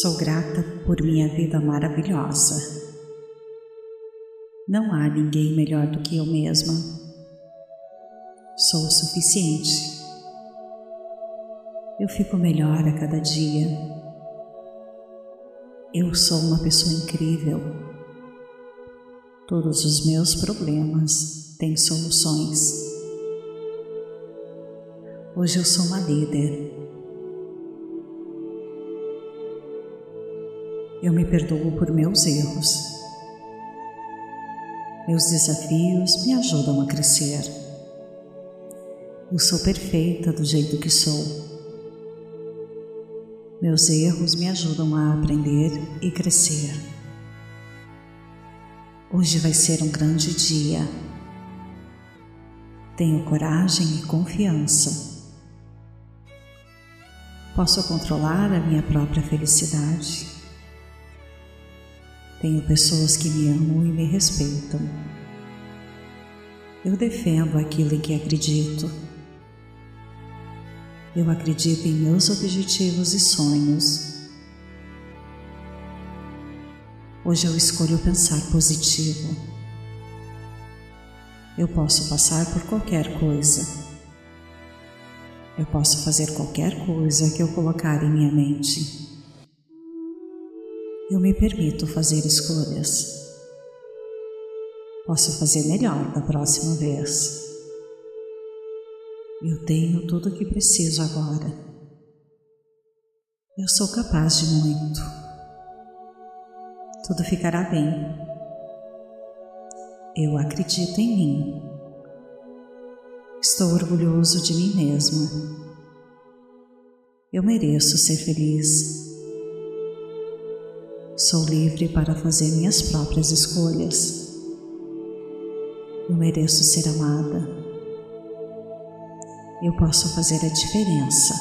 Sou grata por minha vida maravilhosa. Não há ninguém melhor do que eu mesma. Sou o suficiente. Eu fico melhor a cada dia. Eu sou uma pessoa incrível. Todos os meus problemas têm soluções. Hoje eu sou uma líder. Eu me perdoo por meus erros. Meus desafios me ajudam a crescer. Eu sou perfeita do jeito que sou. Meus erros me ajudam a aprender e crescer. Hoje vai ser um grande dia. Tenho coragem e confiança. Posso controlar a minha própria felicidade. Tenho pessoas que me amam e me respeitam. Eu defendo aquilo em que acredito. Eu acredito em meus objetivos e sonhos. Hoje eu escolho pensar positivo. Eu posso passar por qualquer coisa. Eu posso fazer qualquer coisa que eu colocar em minha mente eu me permito fazer escolhas. Posso fazer melhor da próxima vez. Eu tenho tudo o que preciso agora. Eu sou capaz de muito. Tudo ficará bem. Eu acredito em mim. Estou orgulhoso de mim mesma. Eu mereço ser feliz. Sou livre para fazer minhas próprias escolhas. Eu mereço ser amada. Eu posso fazer a diferença.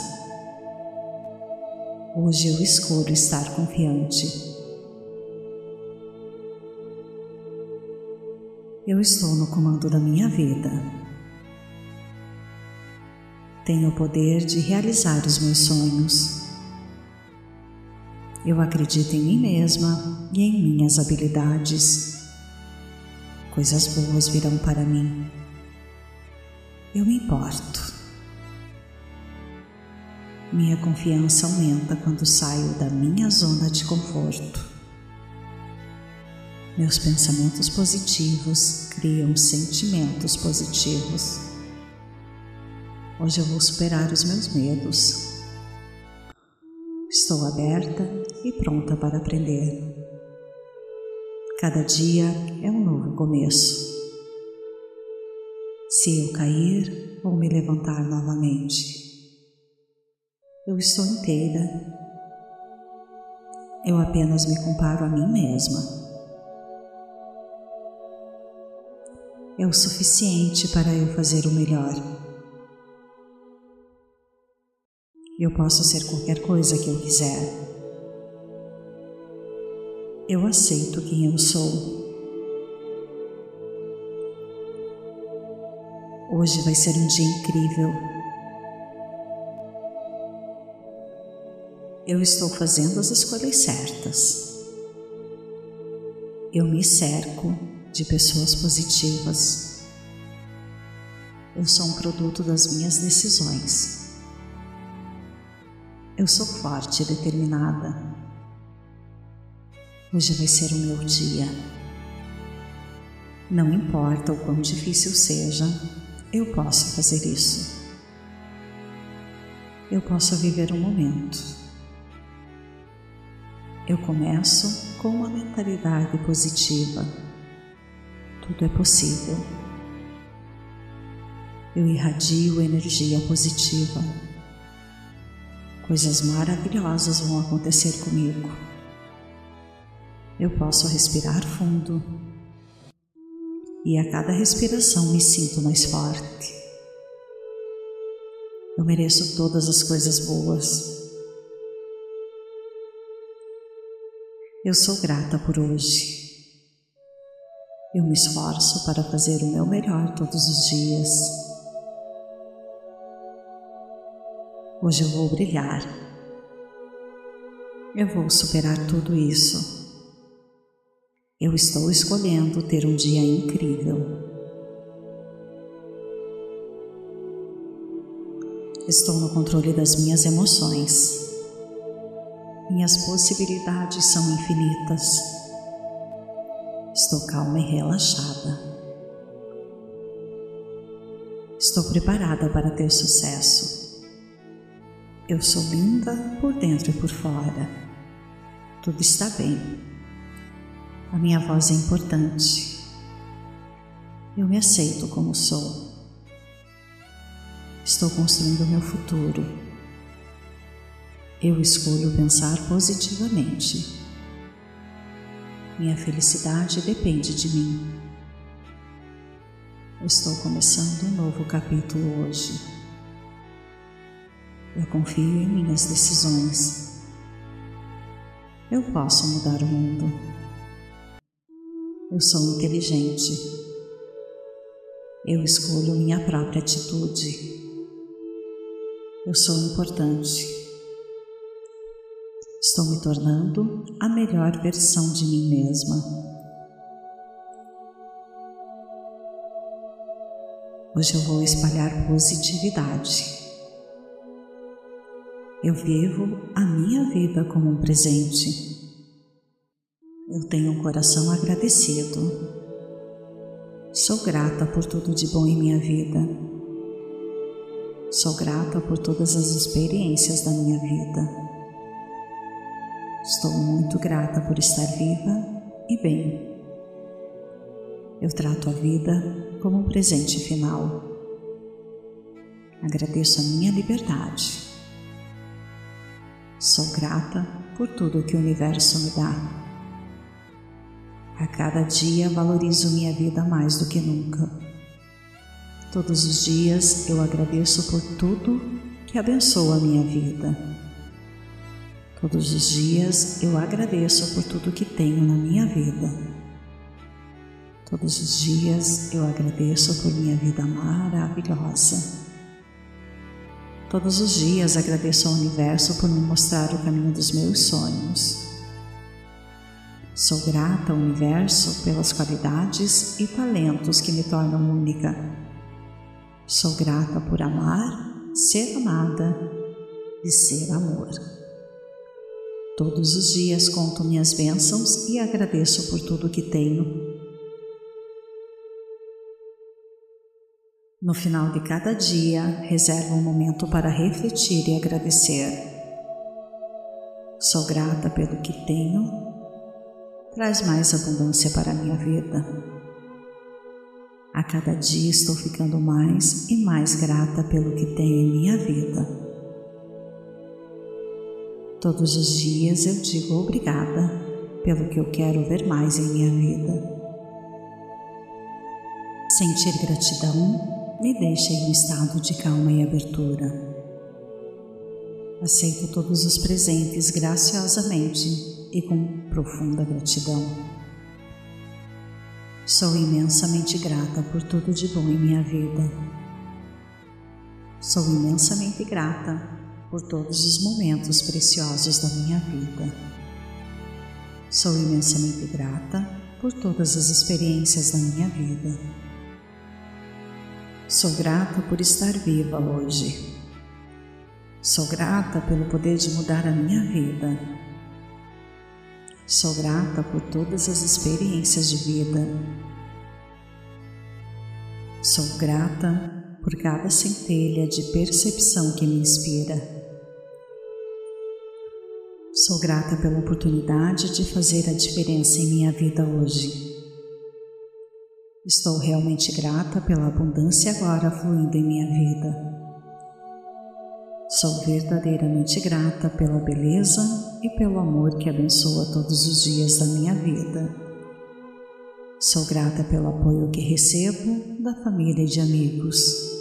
Hoje eu escolho estar confiante. Eu estou no comando da minha vida. Tenho o poder de realizar os meus sonhos. Eu acredito em mim mesma e em minhas habilidades. Coisas boas virão para mim. Eu me importo. Minha confiança aumenta quando saio da minha zona de conforto. Meus pensamentos positivos criam sentimentos positivos. Hoje eu vou superar os meus medos Estou aberta e pronta para aprender. Cada dia é um novo começo. Se eu cair, vou me levantar novamente. Eu estou inteira. Eu apenas me comparo a mim mesma. É o suficiente para eu fazer o melhor. Eu posso ser qualquer coisa que eu quiser. Eu aceito quem eu sou. Hoje vai ser um dia incrível. Eu estou fazendo as escolhas certas. Eu me cerco de pessoas positivas. Eu sou um produto das minhas decisões. Eu sou forte e determinada. Hoje vai ser o meu dia. Não importa o quão difícil seja, eu posso fazer isso. Eu posso viver o um momento. Eu começo com uma mentalidade positiva. Tudo é possível. Eu irradio energia positiva coisas maravilhosas vão acontecer comigo. Eu posso respirar fundo e a cada respiração me sinto mais forte. Eu mereço todas as coisas boas. Eu sou grata por hoje. Eu me esforço para fazer o meu melhor todos os dias. Hoje eu vou brilhar. Eu vou superar tudo isso. Eu estou escolhendo ter um dia incrível. Estou no controle das minhas emoções. Minhas possibilidades são infinitas. Estou calma e relaxada. Estou preparada para ter sucesso. Eu sou linda por dentro e por fora. Tudo está bem. A minha voz é importante. Eu me aceito como sou. Estou construindo o meu futuro. Eu escolho pensar positivamente. Minha felicidade depende de mim. estou começando um novo capítulo hoje. Eu confio em minhas decisões. Eu posso mudar o mundo. Eu sou inteligente. Eu escolho minha própria atitude. Eu sou importante. Estou me tornando a melhor versão de mim mesma. Hoje eu vou espalhar positividade. Eu vivo a minha vida como um presente. Eu tenho um coração agradecido. Sou grata por tudo de bom em minha vida. Sou grata por todas as experiências da minha vida. Estou muito grata por estar viva e bem. Eu trato a vida como um presente final. Agradeço a minha liberdade. Sou grata por tudo que o universo me dá. A cada dia valorizo minha vida mais do que nunca. Todos os dias eu agradeço por tudo que abençoa a minha vida. Todos os dias eu agradeço por tudo que tenho na minha vida. Todos os dias eu agradeço por minha vida maravilhosa. Todos os dias agradeço ao universo por me mostrar o caminho dos meus sonhos. Sou grata ao universo pelas qualidades e talentos que me tornam única. Sou grata por amar, ser amada e ser amor. Todos os dias conto minhas bênçãos e agradeço por tudo que tenho. No final de cada dia, reservo um momento para refletir e agradecer. Sou grata pelo que tenho, traz mais abundância para a minha vida. A cada dia estou ficando mais e mais grata pelo que tenho em minha vida. Todos os dias eu digo obrigada pelo que eu quero ver mais em minha vida. Sentir gratidão me deixa em um estado de calma e abertura. Aceito todos os presentes graciosamente e com profunda gratidão. Sou imensamente grata por tudo de bom em minha vida. Sou imensamente grata por todos os momentos preciosos da minha vida. Sou imensamente grata por todas as experiências da minha vida. Sou grata por estar viva hoje. Sou grata pelo poder de mudar a minha vida. Sou grata por todas as experiências de vida. Sou grata por cada centelha de percepção que me inspira. Sou grata pela oportunidade de fazer a diferença em minha vida hoje. Estou realmente grata pela abundância agora fluindo em minha vida. Sou verdadeiramente grata pela beleza e pelo amor que abençoa todos os dias da minha vida. Sou grata pelo apoio que recebo da família e de amigos.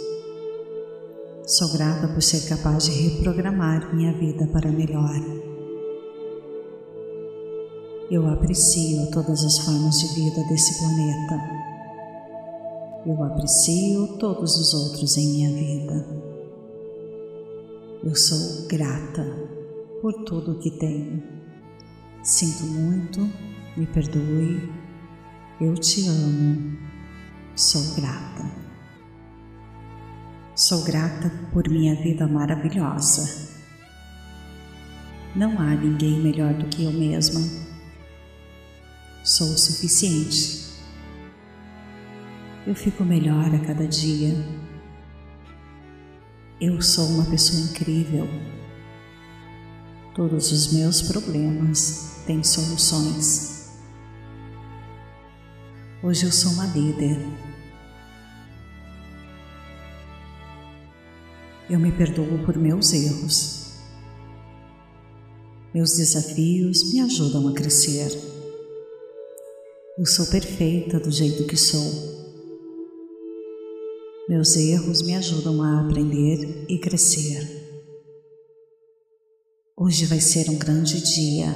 Sou grata por ser capaz de reprogramar minha vida para melhor. Eu aprecio todas as formas de vida desse planeta. Eu aprecio todos os outros em minha vida. Eu sou grata por tudo que tenho. Sinto muito, me perdoe, eu te amo, sou grata. Sou grata por minha vida maravilhosa. Não há ninguém melhor do que eu mesma. Sou o suficiente. Eu fico melhor a cada dia. Eu sou uma pessoa incrível. Todos os meus problemas têm soluções. Hoje eu sou uma líder. Eu me perdoo por meus erros. Meus desafios me ajudam a crescer. Eu sou perfeita do jeito que sou. Meus erros me ajudam a aprender e crescer. Hoje vai ser um grande dia.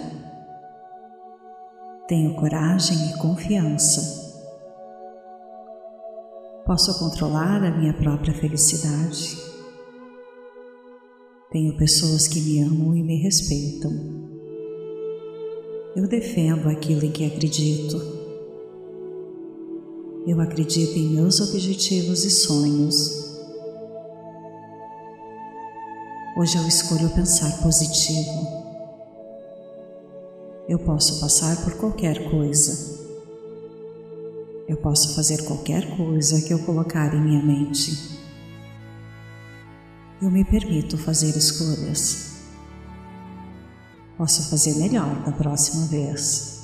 Tenho coragem e confiança. Posso controlar a minha própria felicidade. Tenho pessoas que me amam e me respeitam. Eu defendo aquilo em que acredito. Eu acredito em meus objetivos e sonhos. Hoje eu escolho pensar positivo. Eu posso passar por qualquer coisa. Eu posso fazer qualquer coisa que eu colocar em minha mente. Eu me permito fazer escolhas. Posso fazer melhor da próxima vez.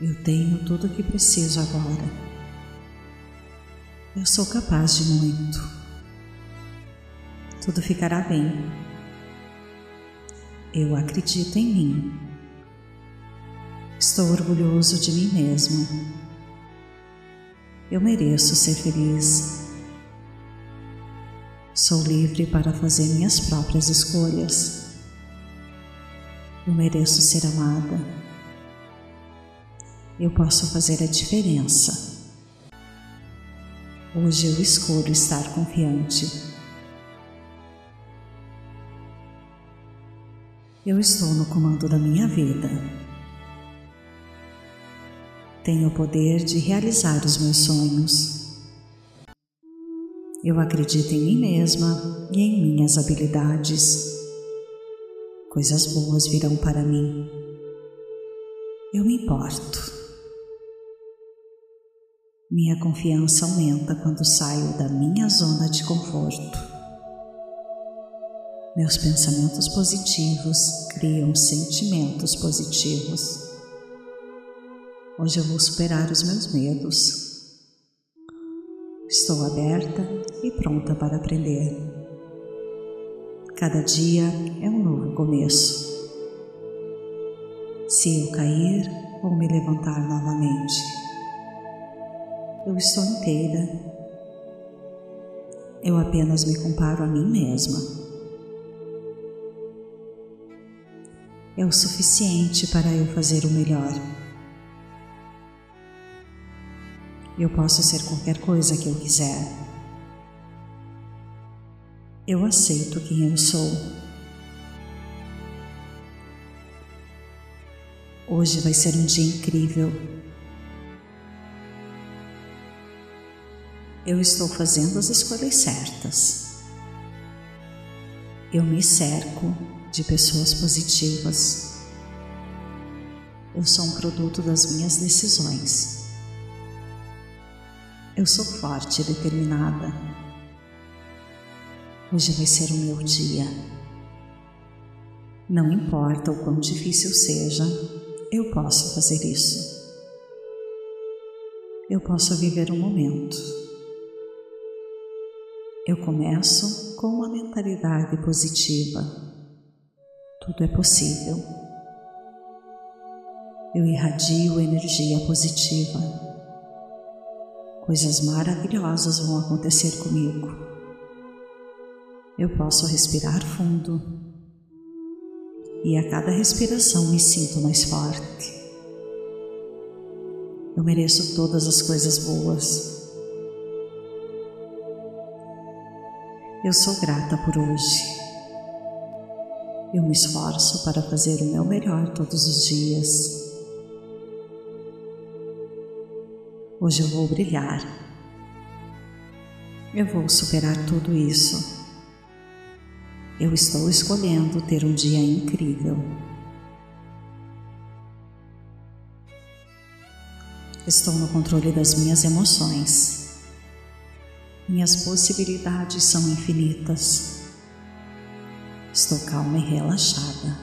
Eu tenho tudo o que preciso agora. Eu sou capaz de muito tudo ficará bem. Eu acredito em mim. Estou orgulhoso de mim mesmo. Eu mereço ser feliz. Sou livre para fazer minhas próprias escolhas. Eu mereço ser amada. Eu posso fazer a diferença. Hoje eu escolho estar confiante Eu estou no comando da minha vida. Tenho o poder de realizar os meus sonhos. Eu acredito em mim mesma e em minhas habilidades. Coisas boas virão para mim. Eu me importo. Minha confiança aumenta quando saio da minha zona de conforto. Meus pensamentos positivos criam sentimentos positivos. Hoje eu vou superar os meus medos. Estou aberta e pronta para aprender. Cada dia é um novo começo. Se eu cair, vou me levantar novamente. Eu estou inteira. Eu apenas me comparo a mim mesma. é o suficiente para eu fazer o melhor. Eu posso ser qualquer coisa que eu quiser. Eu aceito quem eu sou. Hoje vai ser um dia incrível. Eu estou fazendo as escolhas certas. Eu me cerco de pessoas positivas. Eu sou um produto das minhas decisões. Eu sou forte e determinada. Hoje vai ser o meu dia. Não importa o quão difícil seja, eu posso fazer isso. Eu posso viver o um momento. Eu começo com uma mentalidade positiva tudo é possível. Eu irradio energia positiva. Coisas maravilhosas vão acontecer comigo. Eu posso respirar fundo e a cada respiração me sinto mais forte. Eu mereço todas as coisas boas. Eu sou grata por hoje. Eu me esforço para fazer o meu melhor todos os dias. Hoje eu vou brilhar. Eu vou superar tudo isso. Eu estou escolhendo ter um dia incrível. Estou no controle das minhas emoções. Minhas possibilidades são infinitas. Estou calma e relaxada.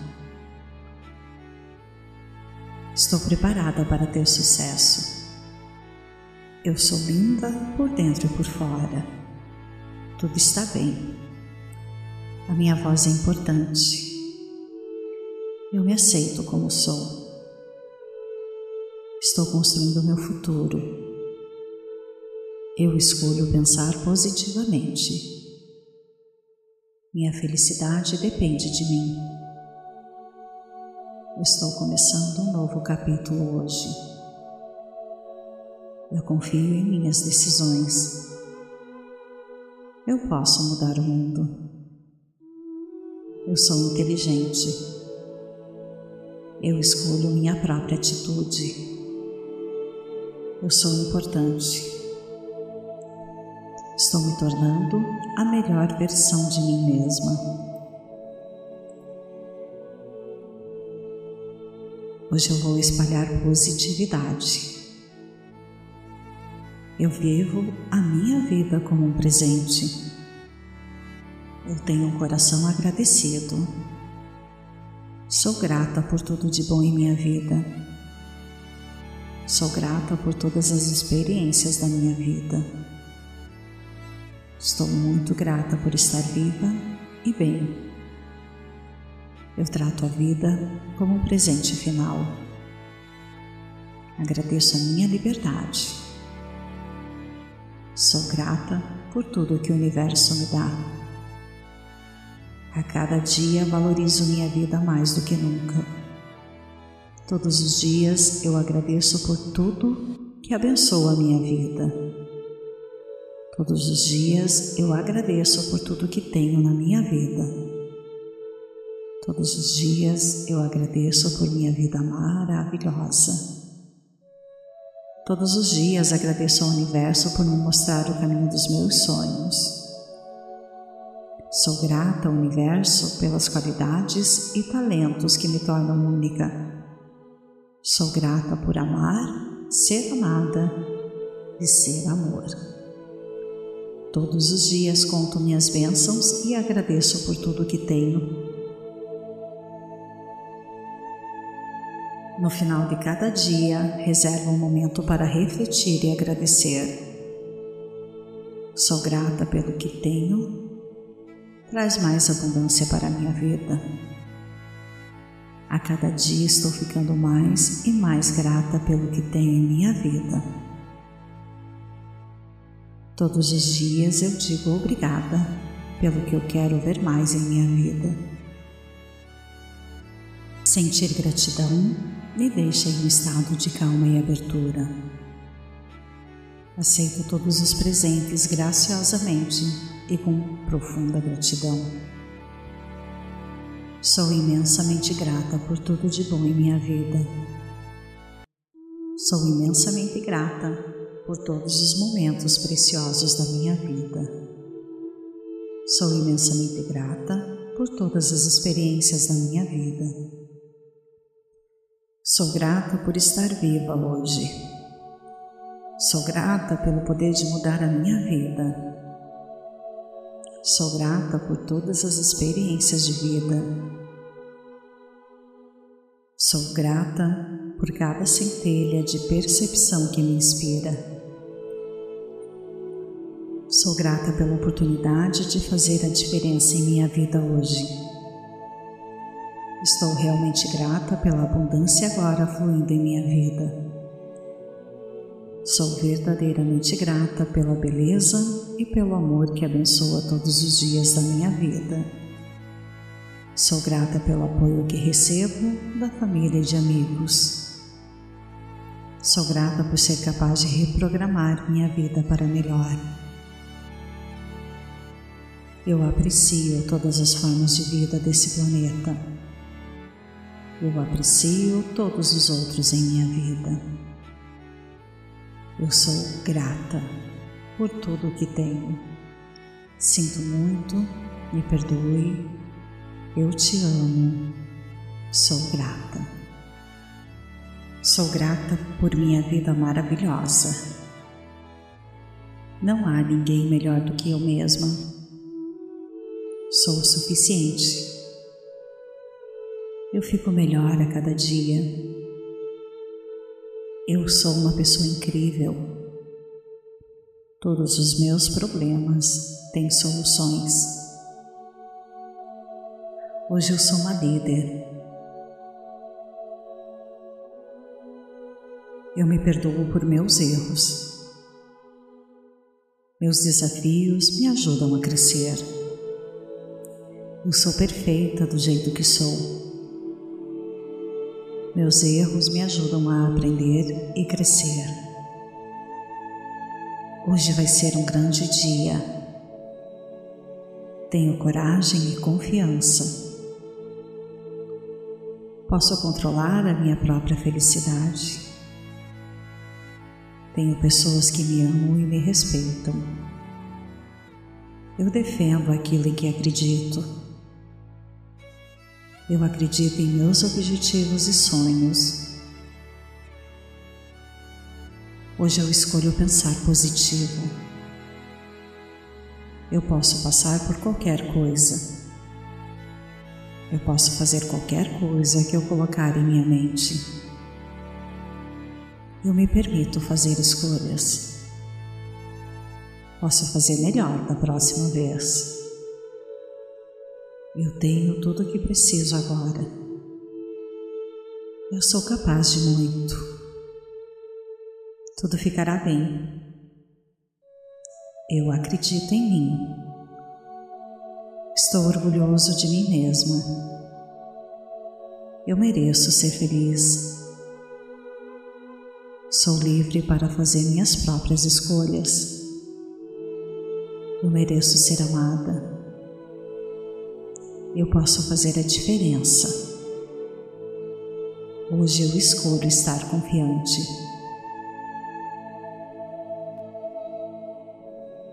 Estou preparada para ter sucesso. Eu sou linda por dentro e por fora. Tudo está bem. A minha voz é importante. Eu me aceito como sou. Estou construindo meu futuro. Eu escolho pensar positivamente. Minha felicidade depende de mim. Estou começando um novo capítulo hoje. Eu confio em minhas decisões. Eu posso mudar o mundo. Eu sou inteligente. Eu escolho minha própria atitude. Eu sou importante. Estou me tornando a melhor versão de mim mesma. Hoje eu vou espalhar positividade. Eu vivo a minha vida como um presente. Eu tenho um coração agradecido. Sou grata por tudo de bom em minha vida. Sou grata por todas as experiências da minha vida. Estou muito grata por estar viva e bem. Eu trato a vida como um presente final. Agradeço a minha liberdade. Sou grata por tudo que o universo me dá. A cada dia valorizo minha vida mais do que nunca. Todos os dias eu agradeço por tudo que abençoa a minha vida. Todos os dias eu agradeço por tudo que tenho na minha vida. Todos os dias eu agradeço por minha vida maravilhosa. Todos os dias agradeço ao universo por me mostrar o caminho dos meus sonhos. Sou grata ao universo pelas qualidades e talentos que me tornam única. Sou grata por amar, ser amada e ser amor. Todos os dias conto minhas bênçãos e agradeço por tudo que tenho. No final de cada dia, reservo um momento para refletir e agradecer. Sou grata pelo que tenho, traz mais abundância para a minha vida. A cada dia estou ficando mais e mais grata pelo que tenho em minha vida. Todos os dias eu digo obrigada pelo que eu quero ver mais em minha vida. Sentir gratidão me deixa em um estado de calma e abertura. Aceito todos os presentes graciosamente e com profunda gratidão. Sou imensamente grata por tudo de bom em minha vida. Sou imensamente grata por todos os momentos preciosos da minha vida. Sou imensamente grata por todas as experiências da minha vida. Sou grata por estar viva hoje. Sou grata pelo poder de mudar a minha vida. Sou grata por todas as experiências de vida. Sou grata por cada centelha de percepção que me inspira. Sou grata pela oportunidade de fazer a diferença em minha vida hoje. Estou realmente grata pela abundância agora fluindo em minha vida. Sou verdadeiramente grata pela beleza e pelo amor que abençoa todos os dias da minha vida. Sou grata pelo apoio que recebo da família e de amigos. Sou grata por ser capaz de reprogramar minha vida para melhor. Eu aprecio todas as formas de vida desse planeta. Eu aprecio todos os outros em minha vida. Eu sou grata por tudo o que tenho. Sinto muito, me perdoe, eu te amo, sou grata. Sou grata por minha vida maravilhosa. Não há ninguém melhor do que eu mesma. Sou o suficiente. Eu fico melhor a cada dia eu sou uma pessoa incrível. Todos os meus problemas têm soluções. Hoje eu sou uma líder. Eu me perdoo por meus erros. Meus desafios me ajudam a crescer. Eu sou perfeita do jeito que sou. Meus erros me ajudam a aprender e crescer. Hoje vai ser um grande dia. Tenho coragem e confiança. Posso controlar a minha própria felicidade. Tenho pessoas que me amam e me respeitam. Eu defendo aquilo em que acredito. Eu acredito em meus objetivos e sonhos. Hoje eu escolho pensar positivo. Eu posso passar por qualquer coisa. Eu posso fazer qualquer coisa que eu colocar em minha mente. Eu me permito fazer escolhas. Posso fazer melhor da próxima vez. Eu tenho tudo o que preciso agora. Eu sou capaz de muito. Tudo ficará bem. Eu acredito em mim. Estou orgulhoso de mim mesma. Eu mereço ser feliz. Sou livre para fazer minhas próprias escolhas. Eu mereço ser amada eu posso fazer a diferença. Hoje eu escolho estar confiante.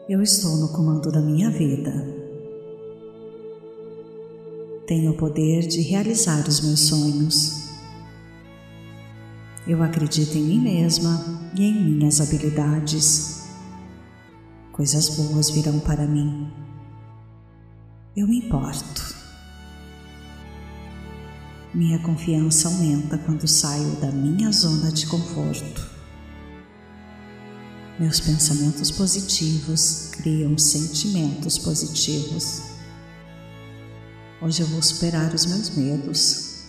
Eu estou no comando da minha vida. Tenho o poder de realizar os meus sonhos. Eu acredito em mim mesma e em minhas habilidades. Coisas boas virão para mim. Eu me importo. Minha confiança aumenta quando saio da minha zona de conforto. Meus pensamentos positivos criam sentimentos positivos. Hoje eu vou superar os meus medos.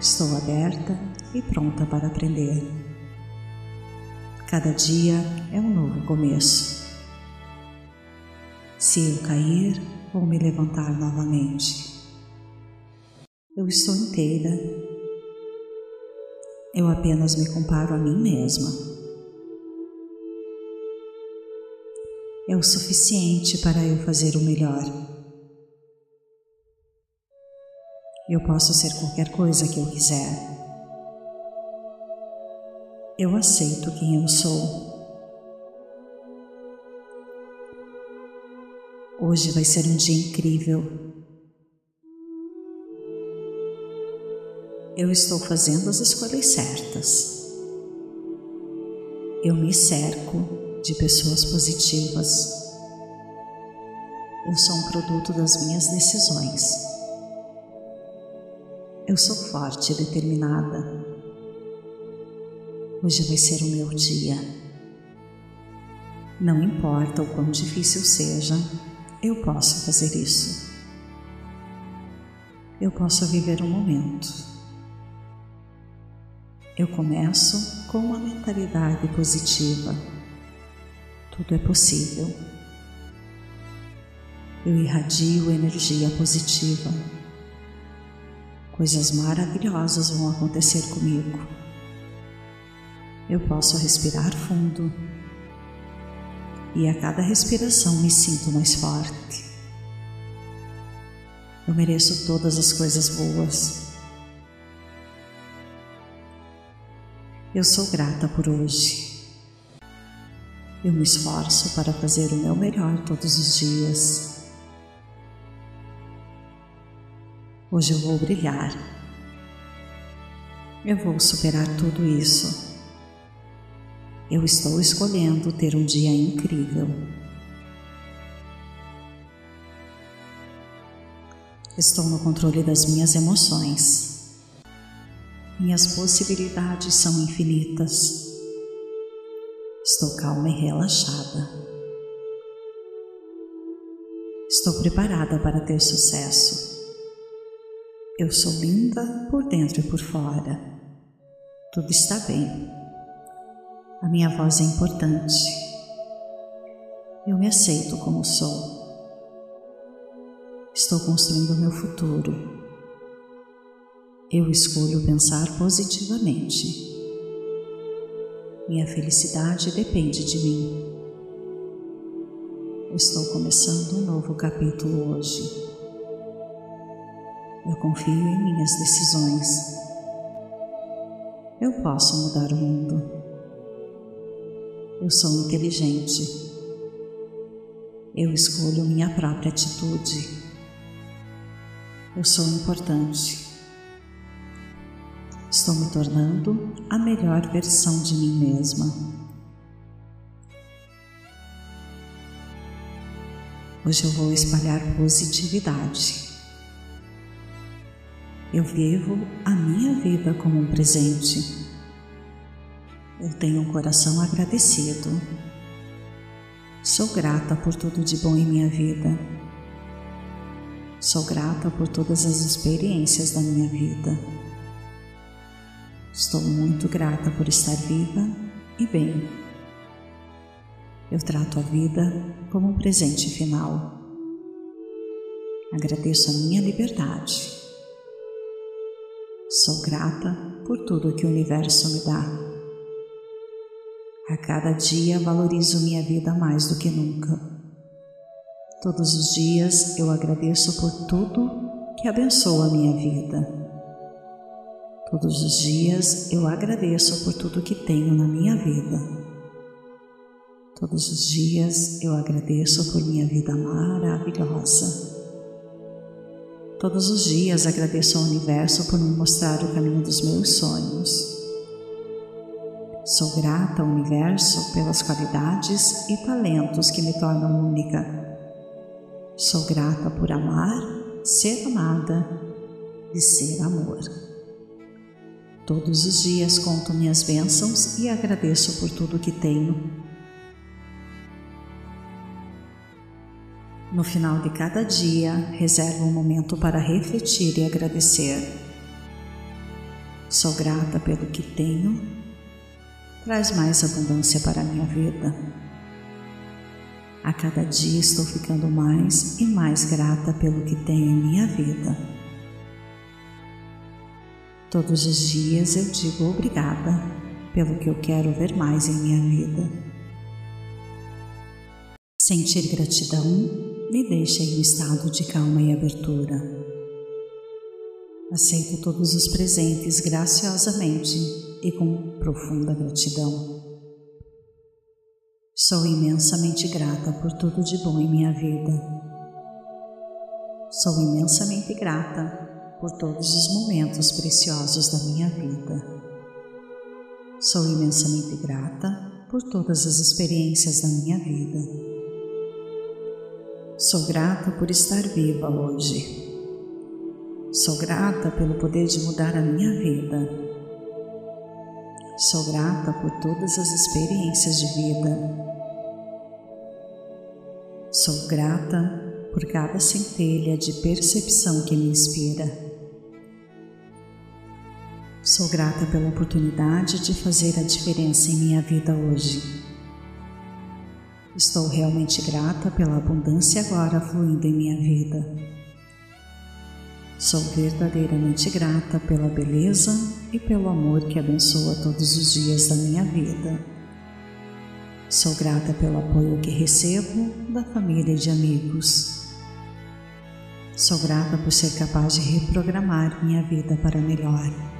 Estou aberta e pronta para aprender. Cada dia é um novo começo. Se eu cair, vou me levantar novamente. Eu estou inteira. Eu apenas me comparo a mim mesma. É o suficiente para eu fazer o melhor. Eu posso ser qualquer coisa que eu quiser. Eu aceito quem eu sou. Hoje vai ser um dia incrível. Eu estou fazendo as escolhas certas. Eu me cerco de pessoas positivas. Eu sou um produto das minhas decisões. Eu sou forte e determinada. Hoje vai ser o meu dia. Não importa o quão difícil seja, eu posso fazer isso. Eu posso viver o momento eu começo com uma mentalidade positiva. Tudo é possível. Eu irradio energia positiva. Coisas maravilhosas vão acontecer comigo. Eu posso respirar fundo. e a cada respiração me sinto mais forte. Eu mereço todas as coisas boas. Eu sou grata por hoje. Eu me esforço para fazer o meu melhor todos os dias. Hoje eu vou brilhar. Eu vou superar tudo isso. Eu estou escolhendo ter um dia incrível. Estou no controle das minhas emoções. Minhas possibilidades são infinitas. Estou calma e relaxada. Estou preparada para ter sucesso. Eu sou linda por dentro e por fora. Tudo está bem. A minha voz é importante. Eu me aceito como sou. Estou construindo meu futuro. Eu escolho pensar positivamente. Minha felicidade depende de mim. estou começando um novo capítulo hoje. Eu confio em minhas decisões. Eu posso mudar o mundo. Eu sou inteligente. Eu escolho minha própria atitude. Eu sou importante. Estou me tornando a melhor versão de mim mesma. Hoje eu vou espalhar positividade. Eu vivo a minha vida como um presente. Eu tenho um coração agradecido. Sou grata por tudo de bom em minha vida. Sou grata por todas as experiências da minha vida. Estou muito grata por estar viva e bem. Eu trato a vida como um presente final. Agradeço a minha liberdade. Sou grata por tudo que o universo me dá. A cada dia valorizo minha vida mais do que nunca. Todos os dias eu agradeço por tudo que abençoa a minha vida. Todos os dias eu agradeço por tudo que tenho na minha vida. Todos os dias eu agradeço por minha vida maravilhosa. Todos os dias agradeço ao universo por me mostrar o caminho dos meus sonhos. Sou grata ao universo pelas qualidades e talentos que me tornam única. Sou grata por amar, ser amada e ser amor. Todos os dias conto minhas bênçãos e agradeço por tudo que tenho No final de cada dia, reservo um momento para refletir e agradecer. Sou grata pelo que tenho, traz mais abundância para a minha vida. A cada dia estou ficando mais e mais grata pelo que tenho em minha vida. Todos os dias eu digo obrigada pelo que eu quero ver mais em minha vida. Sentir gratidão me deixa em um estado de calma e abertura. Aceito todos os presentes graciosamente e com profunda gratidão. Sou imensamente grata por tudo de bom em minha vida. Sou imensamente grata por todos os momentos preciosos da minha vida. Sou imensamente grata por todas as experiências da minha vida. Sou grata por estar viva hoje. Sou grata pelo poder de mudar a minha vida. Sou grata por todas as experiências de vida. Sou grata por cada centelha de percepção que me inspira. Sou grata pela oportunidade de fazer a diferença em minha vida hoje. Estou realmente grata pela abundância agora fluindo em minha vida. Sou verdadeiramente grata pela beleza e pelo amor que abençoa todos os dias da minha vida. Sou grata pelo apoio que recebo da família e de amigos. Sou grata por ser capaz de reprogramar minha vida para melhor.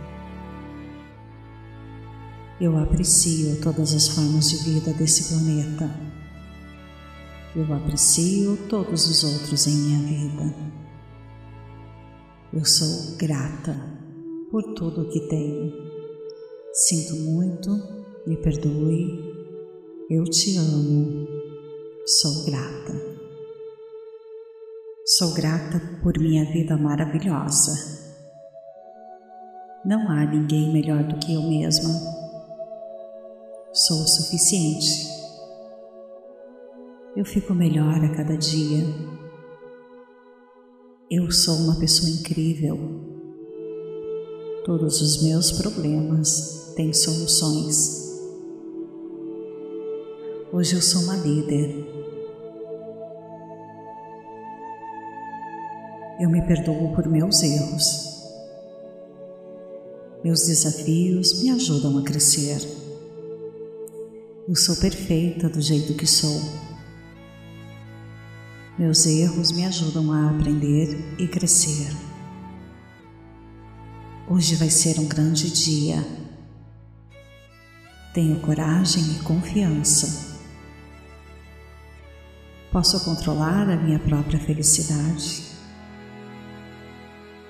Eu aprecio todas as formas de vida desse planeta. Eu aprecio todos os outros em minha vida. Eu sou grata por tudo o que tenho. Sinto muito, me perdoe, eu te amo, sou grata. Sou grata por minha vida maravilhosa. Não há ninguém melhor do que eu mesma. Sou o suficiente. Eu fico melhor a cada dia. Eu sou uma pessoa incrível. Todos os meus problemas têm soluções. Hoje eu sou uma líder. Eu me perdoo por meus erros. Meus desafios me ajudam a crescer. Eu sou perfeita do jeito que sou. Meus erros me ajudam a aprender e crescer. Hoje vai ser um grande dia. Tenho coragem e confiança Posso controlar a minha própria felicidade.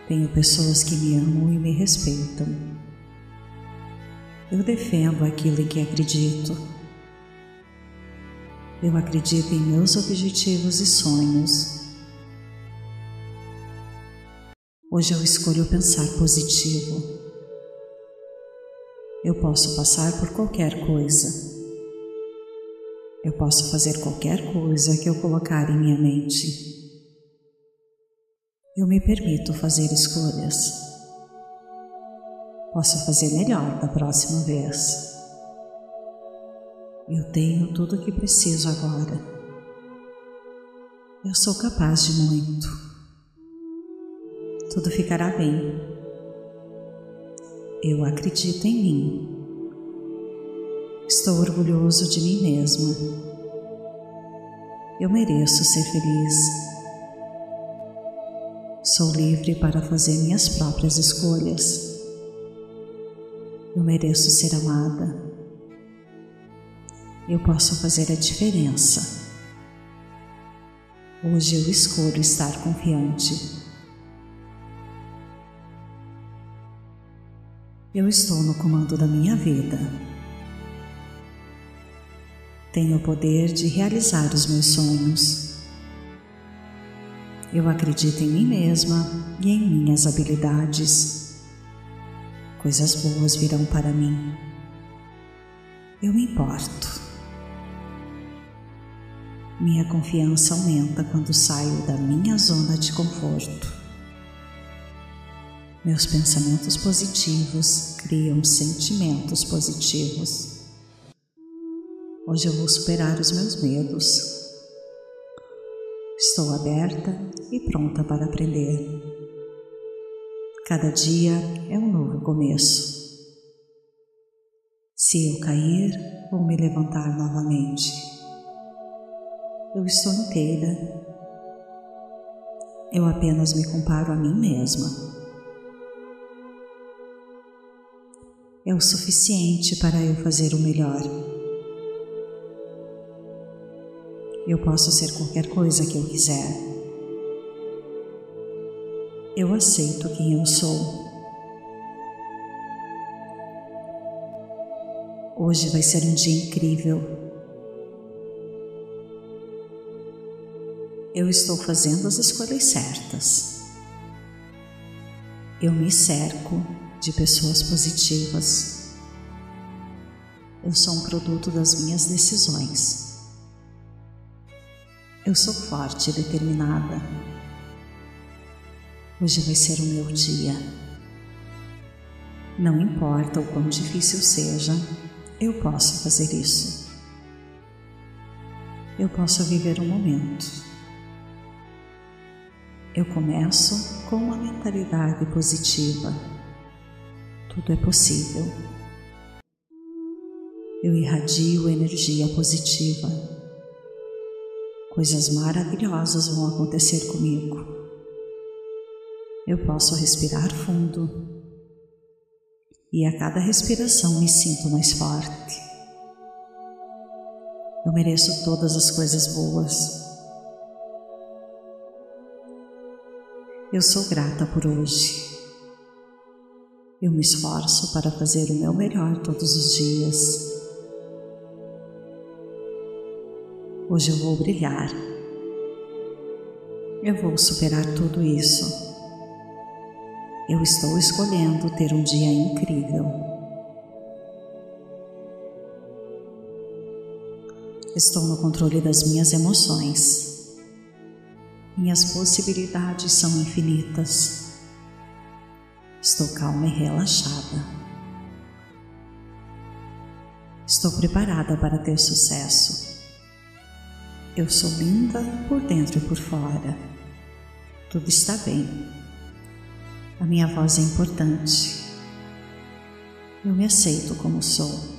Tenho pessoas que me amam e me respeitam. Eu defendo aquilo em que acredito. Eu acredito em meus objetivos e sonhos. Hoje eu escolho pensar positivo. Eu posso passar por qualquer coisa eu posso fazer qualquer coisa que eu colocar em minha mente. Eu me permito fazer escolhas. Posso fazer melhor da próxima vez. Eu tenho tudo o que preciso agora. Eu sou capaz de muito. Tudo ficará bem. Eu acredito em mim. Estou orgulhoso de mim mesma. Eu mereço ser feliz. Sou livre para fazer minhas próprias escolhas. Eu mereço ser amada. Eu posso fazer a diferença. Hoje eu escolho estar confiante. Eu estou no comando da minha vida. Tenho o poder de realizar os meus sonhos. Eu acredito em mim mesma e em minhas habilidades. Coisas boas virão para mim. Eu me importo. Minha confiança aumenta quando saio da minha zona de conforto. Meus pensamentos positivos criam sentimentos positivos. Hoje eu vou superar os meus medos. Estou aberta e pronta para aprender. Cada dia é um novo começo. Se eu cair, vou me levantar novamente. Eu estou inteira. Eu apenas me comparo a mim mesma. É o suficiente para eu fazer o melhor. Eu posso ser qualquer coisa que eu quiser. Eu aceito quem eu sou. Hoje vai ser um dia incrível. Eu estou fazendo as escolhas certas. Eu me cerco de pessoas positivas. Eu sou um produto das minhas decisões. Eu sou forte e determinada. Hoje vai ser o meu dia. Não importa o quão difícil seja, eu posso fazer isso. Eu posso viver o um momento. Eu começo com uma mentalidade positiva. Tudo é possível. eu irradio energia positiva. Coisas maravilhosas vão acontecer comigo. Eu posso respirar fundo e a cada respiração me sinto mais forte. Eu mereço todas as coisas boas. Eu sou grata por hoje. Eu me esforço para fazer o meu melhor todos os dias. Hoje eu vou brilhar. Eu vou superar tudo isso. Eu estou escolhendo ter um dia incrível. Estou no controle das minhas emoções. Minhas possibilidades são infinitas. Estou calma e relaxada. Estou preparada para ter sucesso. Eu sou linda por dentro e por fora. Tudo está bem. A minha voz é importante. Eu me aceito como sou.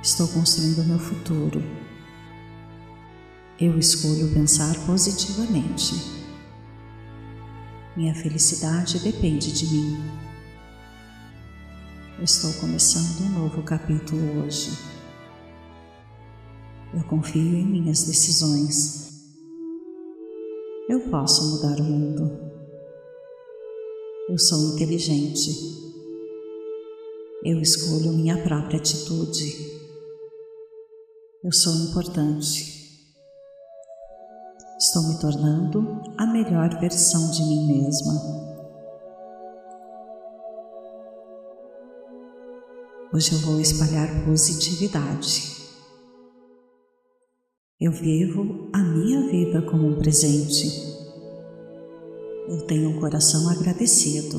Estou construindo meu futuro. Eu escolho pensar positivamente. Minha felicidade depende de mim. Estou começando um novo capítulo hoje. Eu confio em minhas decisões. Eu posso mudar o mundo. Eu sou inteligente. Eu escolho minha própria atitude. Eu sou importante. Estou me tornando a melhor versão de mim mesma. Hoje eu vou espalhar positividade. Eu vivo a minha vida como um presente. Eu tenho um coração agradecido.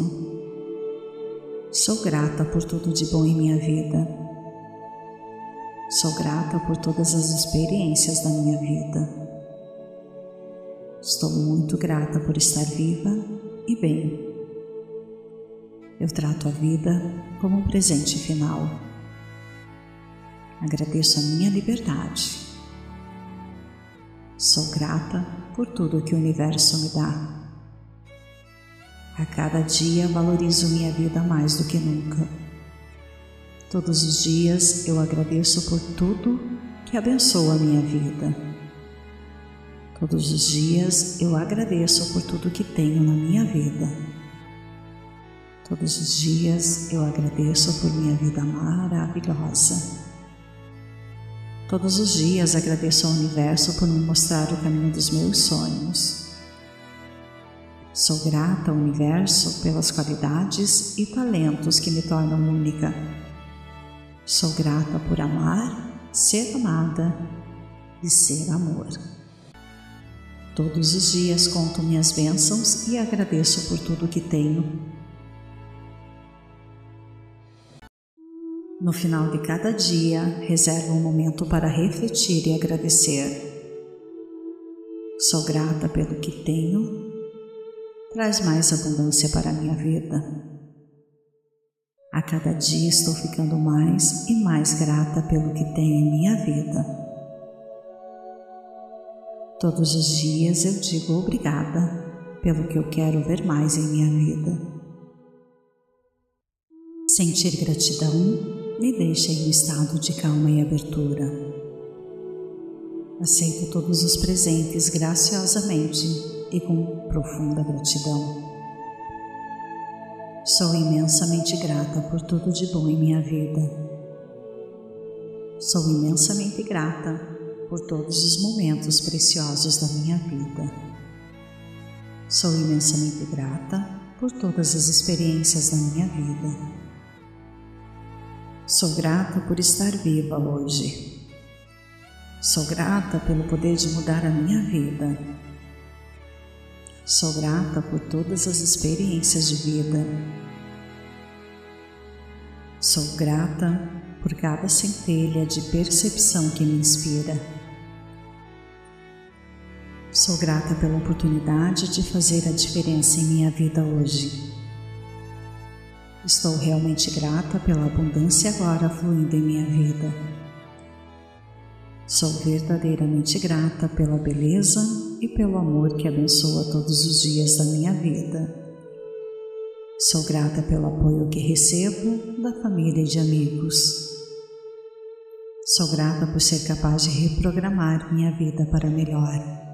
Sou grata por tudo de bom em minha vida. Sou grata por todas as experiências da minha vida. Estou muito grata por estar viva e bem. Eu trato a vida como um presente final. Agradeço a minha liberdade. Sou grata por tudo que o universo me dá. A cada dia valorizo minha vida mais do que nunca. Todos os dias eu agradeço por tudo que abençoa a minha vida. Todos os dias eu agradeço por tudo que tenho na minha vida. Todos os dias eu agradeço por minha vida maravilhosa. Todos os dias agradeço ao universo por me mostrar o caminho dos meus sonhos. Sou grata ao universo pelas qualidades e talentos que me tornam única. Sou grata por amar, ser amada e ser amor. Todos os dias conto minhas bênçãos e agradeço por tudo que tenho. No final de cada dia, reservo um momento para refletir e agradecer. Sou grata pelo que tenho, traz mais abundância para a minha vida. A cada dia estou ficando mais e mais grata pelo que tenho em minha vida. Todos os dias eu digo obrigada pelo que eu quero ver mais em minha vida. Sentir gratidão me deixa em um estado de calma e abertura. Aceito todos os presentes graciosamente e com profunda gratidão. Sou imensamente grata por tudo de bom em minha vida. Sou imensamente grata por todos os momentos preciosos da minha vida. Sou imensamente grata por todas as experiências da minha vida. Sou grata por estar viva hoje. Sou grata pelo poder de mudar a minha vida. Sou grata por todas as experiências de vida. Sou grata por cada centelha de percepção que me inspira. Sou grata pela oportunidade de fazer a diferença em minha vida hoje. Estou realmente grata pela abundância agora fluindo em minha vida. Sou verdadeiramente grata pela beleza e pelo amor que abençoa todos os dias da minha vida. Sou grata pelo apoio que recebo da família e de amigos. Sou grata por ser capaz de reprogramar minha vida para melhor.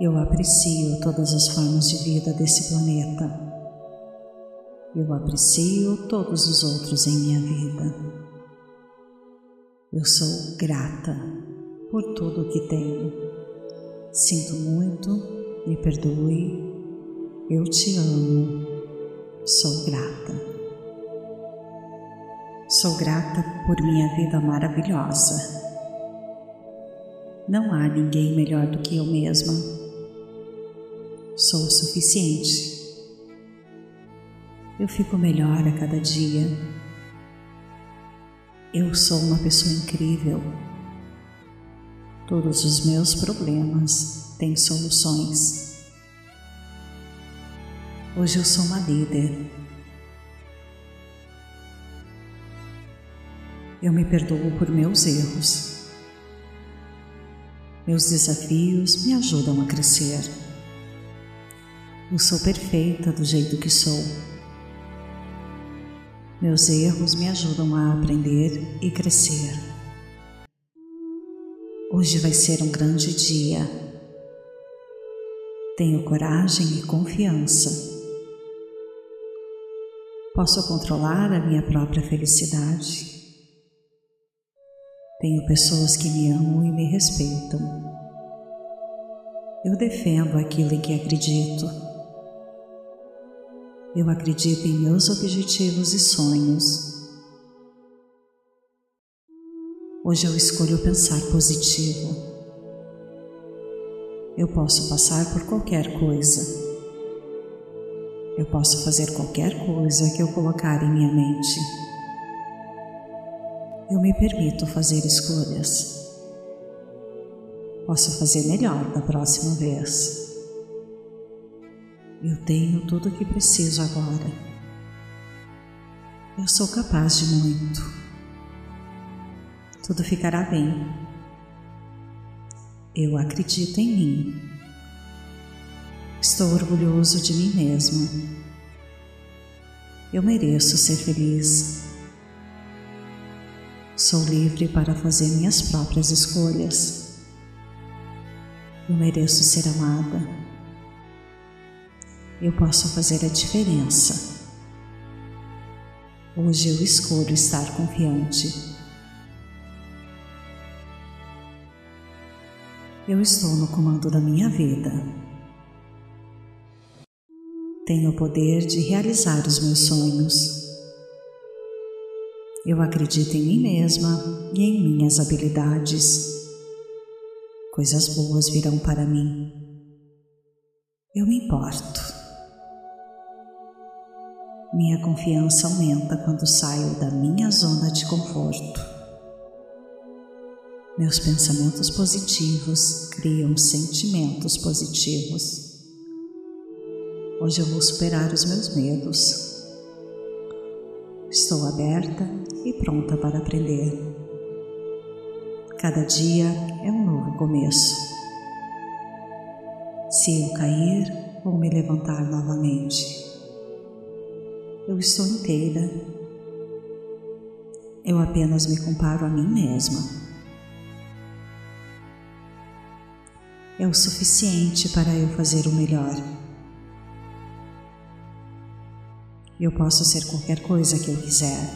Eu aprecio todas as formas de vida desse planeta eu aprecio todos os outros em minha vida. Eu sou grata por tudo o que tenho. Sinto muito, me perdoe, eu te amo, sou grata. Sou grata por minha vida maravilhosa. Não há ninguém melhor do que eu mesma. Sou o suficiente eu fico melhor a cada dia. Eu sou uma pessoa incrível. Todos os meus problemas têm soluções. Hoje eu sou uma líder. Eu me perdoo por meus erros. Meus desafios me ajudam a crescer. Eu sou perfeita do jeito que sou. Meus erros me ajudam a aprender e crescer. Hoje vai ser um grande dia. Tenho coragem e confiança. Posso controlar a minha própria felicidade. Tenho pessoas que me amam e me respeitam. Eu defendo aquilo em que acredito. Eu acredito em meus objetivos e sonhos. Hoje eu escolho pensar positivo. Eu posso passar por qualquer coisa. Eu posso fazer qualquer coisa que eu colocar em minha mente. Eu me permito fazer escolhas. Posso fazer melhor da próxima vez. Eu tenho tudo o que preciso agora. Eu sou capaz de muito. Tudo ficará bem. Eu acredito em mim. Estou orgulhoso de mim mesmo. Eu mereço ser feliz. Sou livre para fazer minhas próprias escolhas. Eu mereço ser amada eu posso fazer a diferença. Hoje eu escolho estar confiante. Eu estou no comando da minha vida. Tenho o poder de realizar os meus sonhos. Eu acredito em mim mesma e em minhas habilidades. Coisas boas virão para mim. Eu me importo. Minha confiança aumenta quando saio da minha zona de conforto. Meus pensamentos positivos criam sentimentos positivos. Hoje eu vou superar os meus medos. Estou aberta e pronta para aprender. Cada dia é um novo começo. Se eu cair, vou me levantar novamente eu estou inteira. Eu apenas me comparo a mim mesma. É o suficiente para eu fazer o melhor. Eu posso ser qualquer coisa que eu quiser.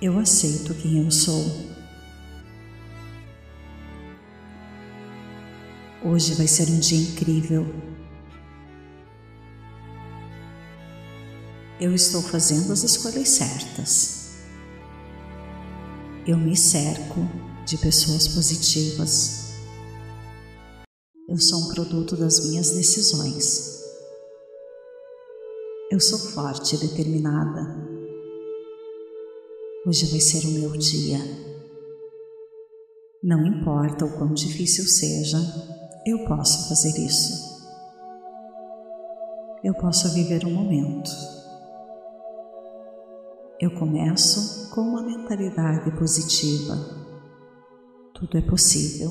Eu aceito quem eu sou. Hoje vai ser um dia incrível eu estou fazendo as escolhas certas. Eu me cerco de pessoas positivas. Eu sou um produto das minhas decisões. Eu sou forte e determinada. Hoje vai ser o meu dia. Não importa o quão difícil seja, eu posso fazer isso. eu posso viver um momento. Eu começo com uma mentalidade positiva. Tudo é possível.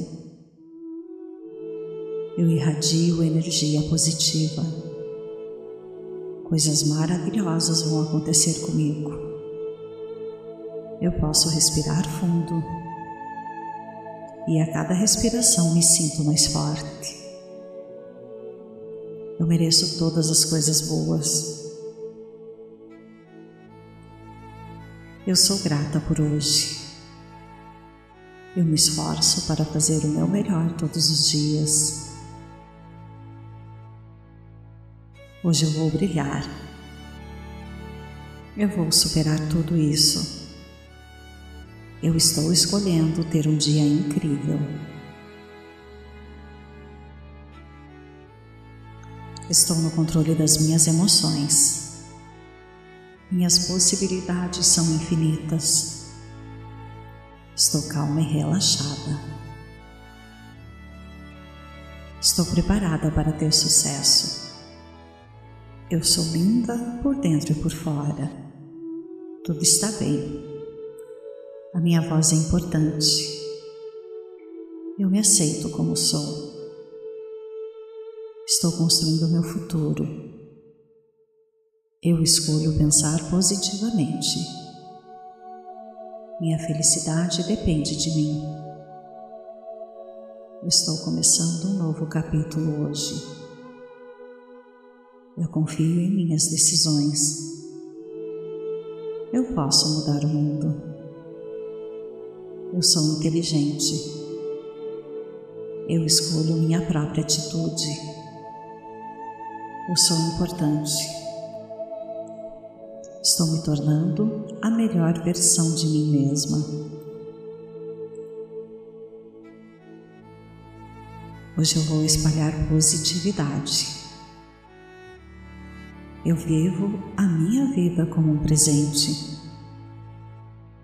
Eu irradio energia positiva. Coisas maravilhosas vão acontecer comigo. Eu posso respirar fundo. E a cada respiração me sinto mais forte. Eu mereço todas as coisas boas. Eu sou grata por hoje. Eu me esforço para fazer o meu melhor todos os dias. Hoje eu vou brilhar. Eu vou superar tudo isso. Eu estou escolhendo ter um dia incrível. Estou no controle das minhas emoções. Minhas possibilidades são infinitas. Estou calma e relaxada. Estou preparada para ter sucesso. Eu sou linda por dentro e por fora. Tudo está bem. A minha voz é importante. Eu me aceito como sou. Estou construindo o meu futuro. Eu escolho pensar positivamente. Minha felicidade depende de mim. Estou começando um novo capítulo hoje. Eu confio em minhas decisões. Eu posso mudar o mundo. Eu sou inteligente. Eu escolho minha própria atitude. Eu sou importante. Estou me tornando a melhor versão de mim mesma. Hoje eu vou espalhar positividade. Eu vivo a minha vida como um presente.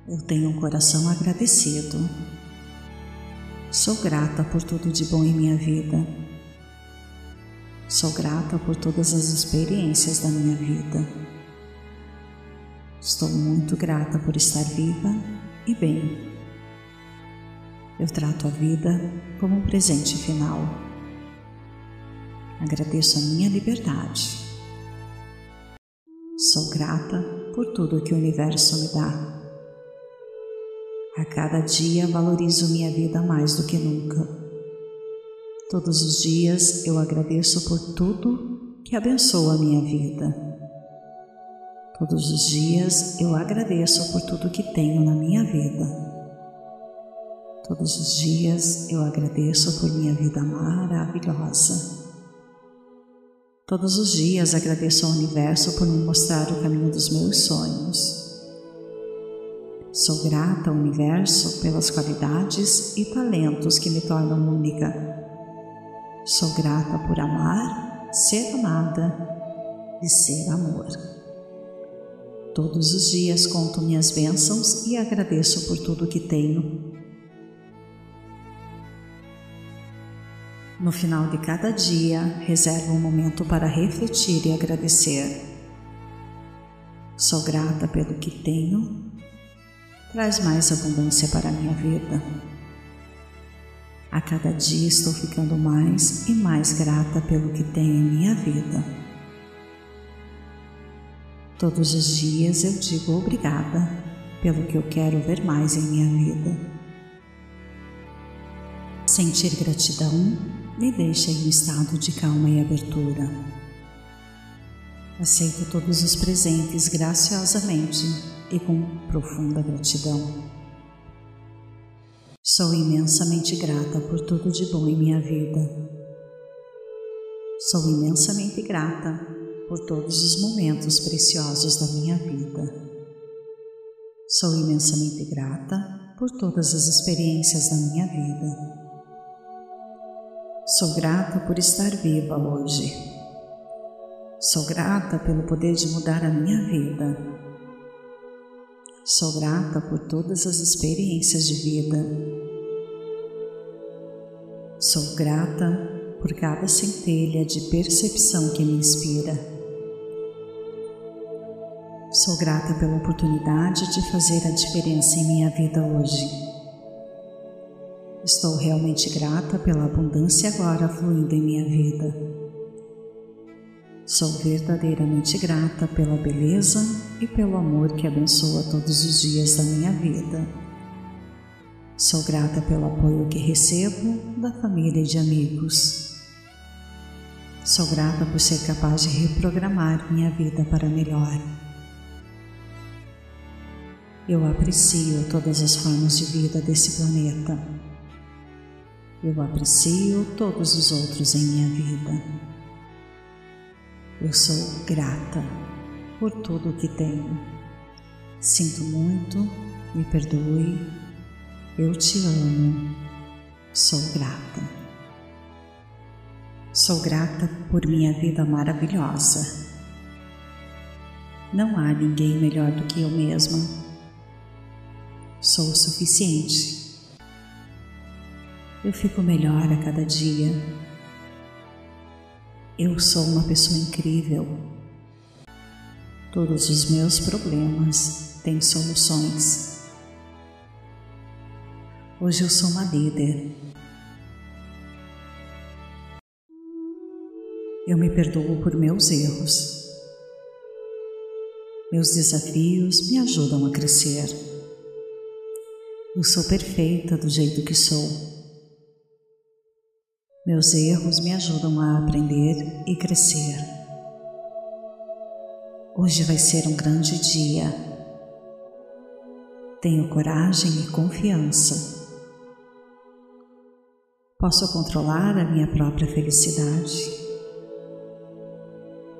Eu tenho um coração agradecido. Sou grata por tudo de bom em minha vida. Sou grata por todas as experiências da minha vida. Estou muito grata por estar viva e bem. Eu trato a vida como um presente final. Agradeço a minha liberdade. Sou grata por tudo que o universo me dá. A cada dia valorizo minha vida mais do que nunca. Todos os dias eu agradeço por tudo que abençoa a minha vida. Todos os dias eu agradeço por tudo que tenho na minha vida. Todos os dias eu agradeço por minha vida maravilhosa. Todos os dias agradeço ao universo por me mostrar o caminho dos meus sonhos. Sou grata ao universo pelas qualidades e talentos que me tornam única Sou grata por amar, ser amada e ser amor. Todos os dias conto minhas bênçãos e agradeço por tudo que tenho. No final de cada dia, reservo um momento para refletir e agradecer. Sou grata pelo que tenho, traz mais abundância para a minha vida. A cada dia estou ficando mais e mais grata pelo que tenho em minha vida. Todos os dias eu digo obrigada pelo que eu quero ver mais em minha vida. Sentir gratidão me deixa em um estado de calma e abertura. Aceito todos os presentes graciosamente e com profunda gratidão. Sou imensamente grata por tudo de bom em minha vida. Sou imensamente grata por todos os momentos preciosos da minha vida. Sou imensamente grata por todas as experiências da minha vida. Sou grata por estar viva hoje. Sou grata pelo poder de mudar a minha vida Sou grata por todas as experiências de vida. Sou grata por cada centelha de percepção que me inspira. Sou grata pela oportunidade de fazer a diferença em minha vida hoje. Estou realmente grata pela abundância agora fluindo em minha vida. Sou verdadeiramente grata pela beleza e pelo amor que abençoa todos os dias da minha vida. Sou grata pelo apoio que recebo da família e de amigos. Sou grata por ser capaz de reprogramar minha vida para melhor. Eu aprecio todas as formas de vida desse planeta. Eu aprecio todos os outros em minha vida. Eu sou grata por tudo o que tenho. Sinto muito, me perdoe, eu te amo, sou grata. Sou grata por minha vida maravilhosa. Não há ninguém melhor do que eu mesma sou o suficiente. Eu fico melhor a cada dia. Eu sou uma pessoa incrível. Todos os meus problemas têm soluções. Hoje eu sou uma líder. Eu me perdoo por meus erros. Meus desafios me ajudam a crescer. Eu sou perfeita do jeito que sou. Meus erros me ajudam a aprender e crescer. Hoje vai ser um grande dia. Tenho coragem e confiança. Posso controlar a minha própria felicidade.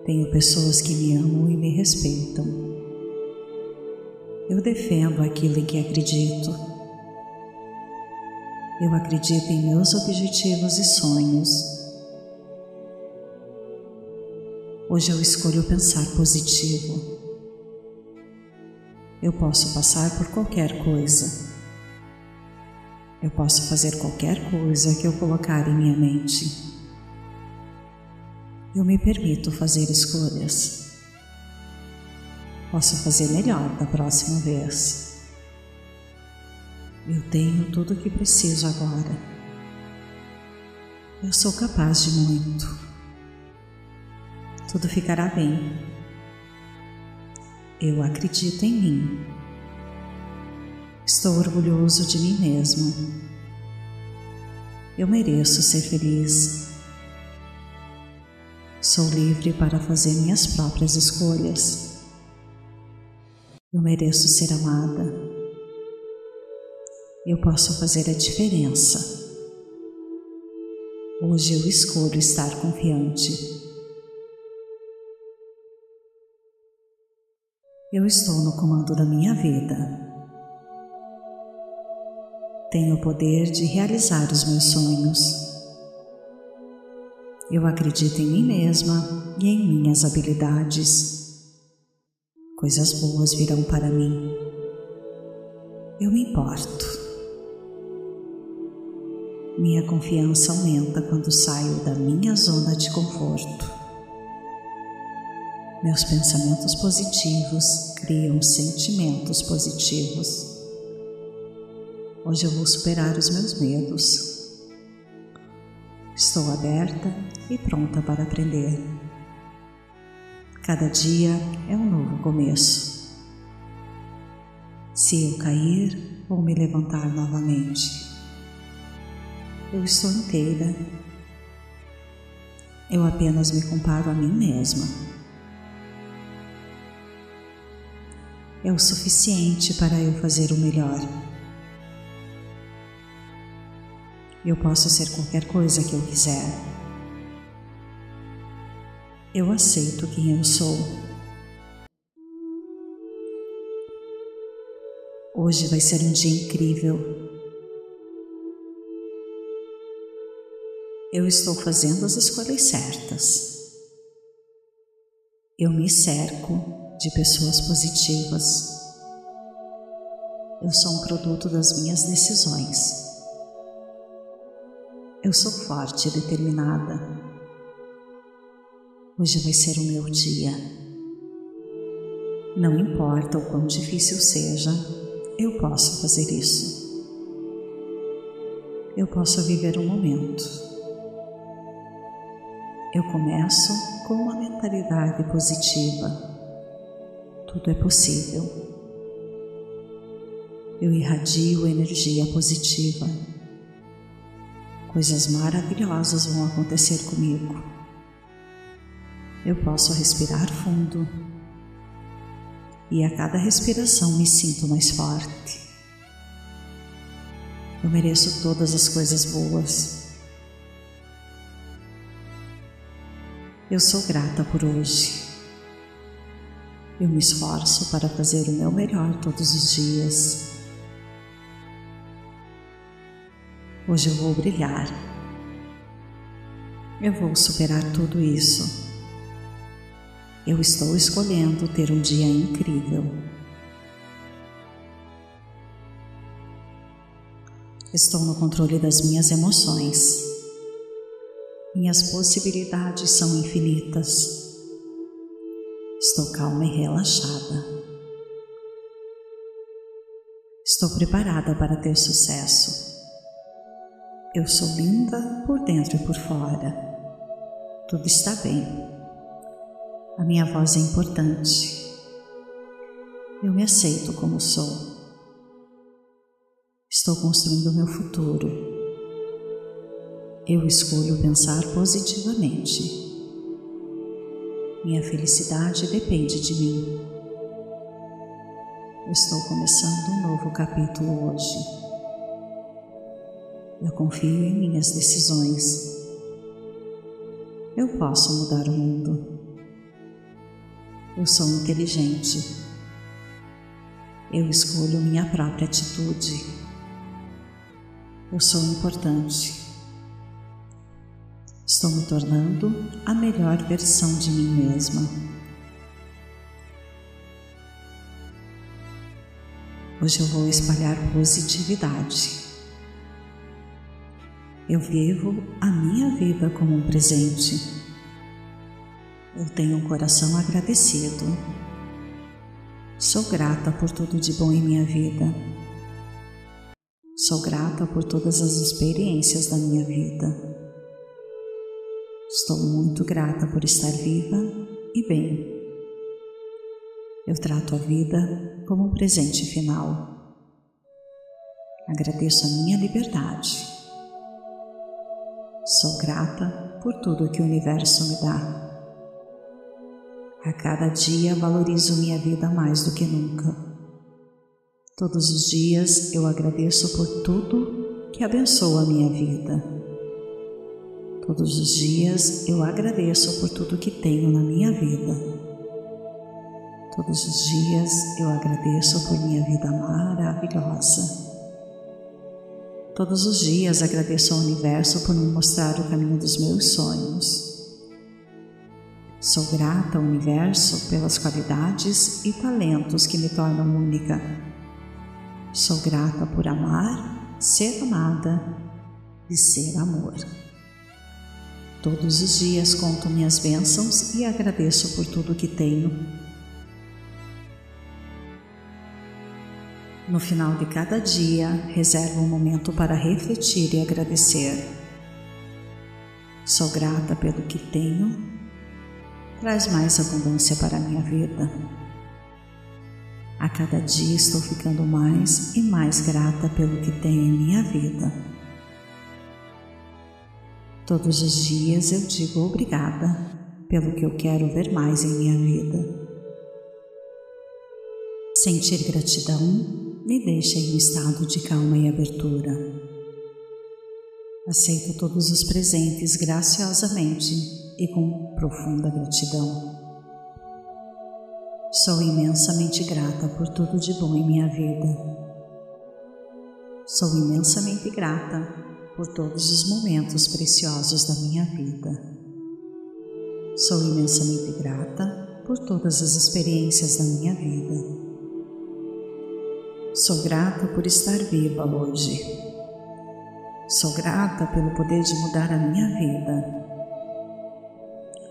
Tenho pessoas que me amam e me respeitam. Eu defendo aquilo em que acredito. Eu acredito em meus objetivos e sonhos. Hoje eu escolho pensar positivo. Eu posso passar por qualquer coisa. Eu posso fazer qualquer coisa que eu colocar em minha mente. Eu me permito fazer escolhas. Posso fazer melhor da próxima vez. Eu tenho tudo o que preciso agora. Eu sou capaz de muito. Tudo ficará bem. Eu acredito em mim. Estou orgulhoso de mim mesmo. Eu mereço ser feliz. Sou livre para fazer minhas próprias escolhas. Eu mereço ser amada eu posso fazer a diferença. Hoje eu escolho estar confiante. Eu estou no comando da minha vida. Tenho o poder de realizar os meus sonhos. Eu acredito em mim mesma e em minhas habilidades. Coisas boas virão para mim. Eu me importo. Minha confiança aumenta quando saio da minha zona de conforto. Meus pensamentos positivos criam sentimentos positivos. Hoje eu vou superar os meus medos. Estou aberta e pronta para aprender. Cada dia é um novo começo. Se eu cair, vou me levantar novamente eu estou inteira. Eu apenas me comparo a mim mesma. É o suficiente para eu fazer o melhor. Eu posso ser qualquer coisa que eu quiser. Eu aceito quem eu sou. Hoje vai ser um dia incrível. Eu estou fazendo as escolhas certas. Eu me cerco de pessoas positivas. Eu sou um produto das minhas decisões. Eu sou forte e determinada. Hoje vai ser o meu dia. Não importa o quão difícil seja, eu posso fazer isso. Eu posso viver o um momento. Eu começo com uma mentalidade positiva. Tudo é possível. Eu irradio energia positiva. Coisas maravilhosas vão acontecer comigo. Eu posso respirar fundo e a cada respiração me sinto mais forte. Eu mereço todas as coisas boas. Eu sou grata por hoje. Eu me esforço para fazer o meu melhor todos os dias. Hoje eu vou brilhar. Eu vou superar tudo isso. Eu estou escolhendo ter um dia incrível. Estou no controle das minhas emoções. Minhas possibilidades são infinitas. Estou calma e relaxada. Estou preparada para ter sucesso. Eu sou linda por dentro e por fora. Tudo está bem. A minha voz é importante. Eu me aceito como sou. Estou construindo o meu futuro. Eu escolho pensar positivamente. Minha felicidade depende de mim. estou começando um novo capítulo hoje. Eu confio em minhas decisões. Eu posso mudar o mundo. Eu sou inteligente. Eu escolho minha própria atitude. Eu sou importante. Estou me tornando a melhor versão de mim mesma. Hoje eu vou espalhar positividade. Eu vivo a minha vida como um presente. Eu tenho um coração agradecido. Sou grata por tudo de bom em minha vida. Sou grata por todas as experiências da minha vida. Estou muito grata por estar viva e bem. Eu trato a vida como um presente final. Agradeço a minha liberdade. Sou grata por tudo que o universo me dá. A cada dia valorizo minha vida mais do que nunca. Todos os dias eu agradeço por tudo que abençoa a minha vida. Todos os dias eu agradeço por tudo que tenho na minha vida. Todos os dias eu agradeço por minha vida maravilhosa. Todos os dias agradeço ao universo por me mostrar o caminho dos meus sonhos. Sou grata ao universo pelas qualidades e talentos que me tornam única. Sou grata por amar, ser amada e ser amor. Todos os dias conto minhas bênçãos e agradeço por tudo que tenho. No final de cada dia, reservo um momento para refletir e agradecer. Sou grata pelo que tenho traz mais abundância para a minha vida. A cada dia estou ficando mais e mais grata pelo que tenho em minha vida. Todos os dias eu digo obrigada pelo que eu quero ver mais em minha vida. Sentir gratidão me deixa em um estado de calma e abertura. Aceito todos os presentes graciosamente e com profunda gratidão. Sou imensamente grata por tudo de bom em minha vida. Sou imensamente grata por todos os momentos preciosos da minha vida. Sou imensamente grata por todas as experiências da minha vida. Sou grata por estar viva hoje Sou grata pelo poder de mudar a minha vida.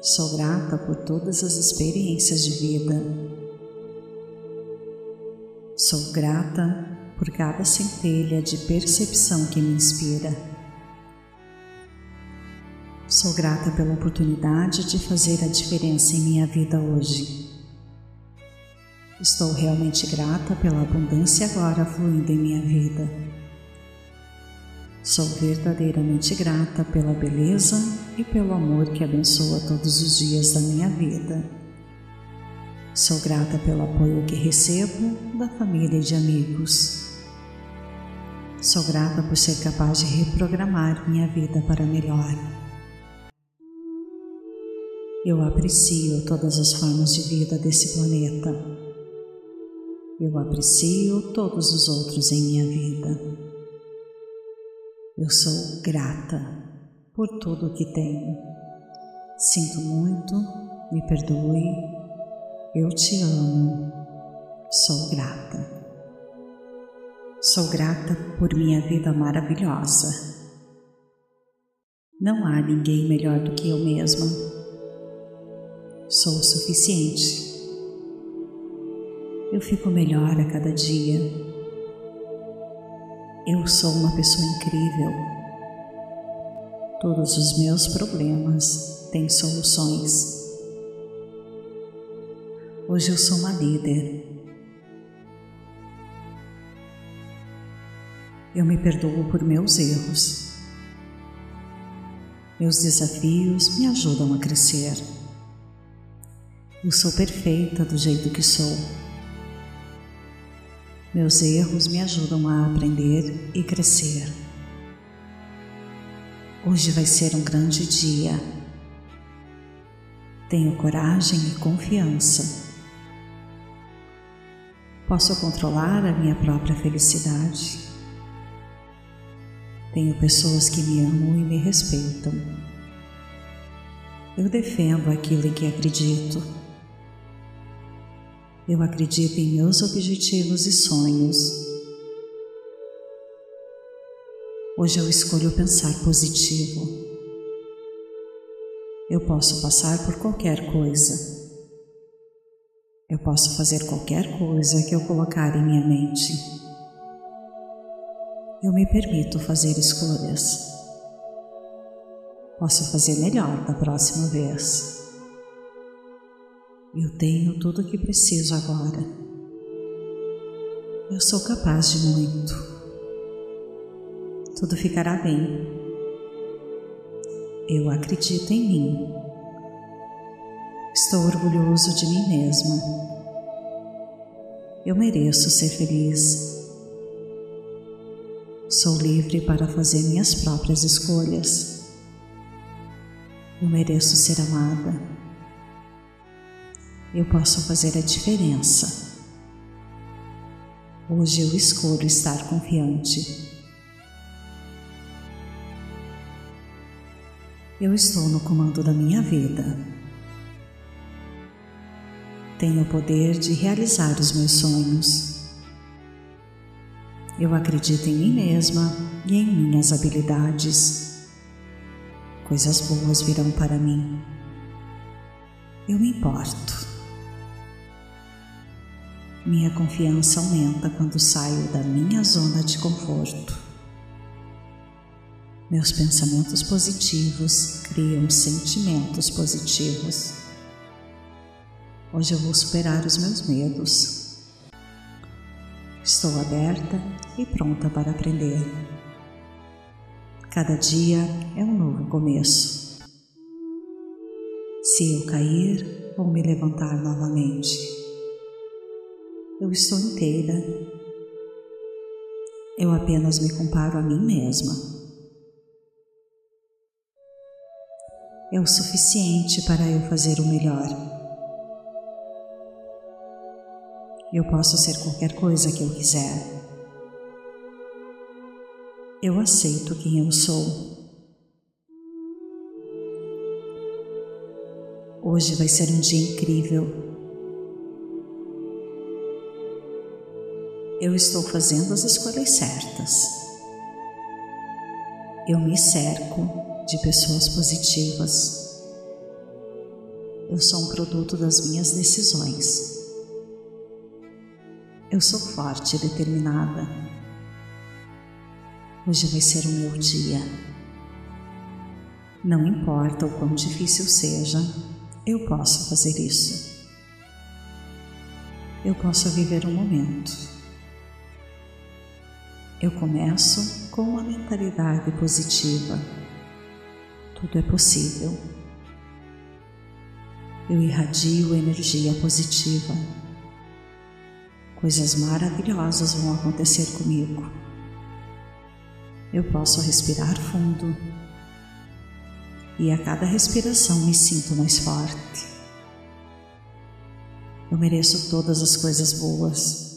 Sou grata por todas as experiências de vida. Sou grata por cada centelha de percepção que me inspira. Sou grata pela oportunidade de fazer a diferença em minha vida hoje. Estou realmente grata pela abundância agora fluindo em minha vida. Sou verdadeiramente grata pela beleza e pelo amor que abençoa todos os dias da minha vida. Sou grata pelo apoio que recebo da família e de amigos. Sou grata por ser capaz de reprogramar minha vida para melhor. Eu aprecio todas as formas de vida desse planeta eu aprecio todos os outros em minha vida. Eu sou grata por tudo o que tenho. Sinto muito, me perdoe, eu te amo, sou grata. Sou grata por minha vida maravilhosa. Não há ninguém melhor do que eu mesma. Sou o suficiente eu fico melhor a cada dia. Eu sou uma pessoa incrível. Todos os meus problemas têm soluções. Hoje eu sou uma líder. Eu me perdoo por meus erros. Meus desafios me ajudam a crescer. Eu sou perfeita do jeito que sou. Meus erros me ajudam a aprender e crescer. Hoje vai ser um grande dia. Tenho coragem e confiança. Posso controlar a minha própria felicidade. Tenho pessoas que me amam e me respeitam. Eu defendo aquilo em que acredito eu acredito em meus objetivos e sonhos. Hoje eu escolho pensar positivo. Eu posso passar por qualquer coisa. Eu posso fazer qualquer coisa que eu colocar em minha mente. Eu me permito fazer escolhas. Posso fazer melhor da próxima vez. Eu tenho tudo o que preciso agora. Eu sou capaz de muito. Tudo ficará bem. Eu acredito em mim. Estou orgulhoso de mim mesma. Eu mereço ser feliz. Sou livre para fazer minhas próprias escolhas. Eu mereço ser amada eu posso fazer a diferença. Hoje eu escolho estar confiante. Eu estou no comando da minha vida. Tenho o poder de realizar os meus sonhos. Eu acredito em mim mesma e em minhas habilidades. Coisas boas virão para mim. Eu me importo. Minha confiança aumenta quando saio da minha zona de conforto. Meus pensamentos positivos criam sentimentos positivos. Hoje eu vou superar os meus medos. Estou aberta e pronta para aprender. Cada dia é um novo começo. Se eu cair, vou me levantar novamente eu estou inteira. Eu apenas me comparo a mim mesma. É o suficiente para eu fazer o melhor. Eu posso ser qualquer coisa que eu quiser. Eu aceito quem eu sou. Hoje vai ser um dia incrível eu estou fazendo as escolhas certas. Eu me cerco de pessoas positivas. Eu sou um produto das minhas decisões. eu sou forte e determinada. Hoje vai ser o meu dia. Não importa o quão difícil seja, eu posso fazer isso. Eu posso viver o um momento. Eu começo com uma mentalidade positiva. Tudo é possível. Eu irradio energia positiva. Coisas maravilhosas vão acontecer comigo. Eu posso respirar fundo e a cada respiração me sinto mais forte. Eu mereço todas as coisas boas.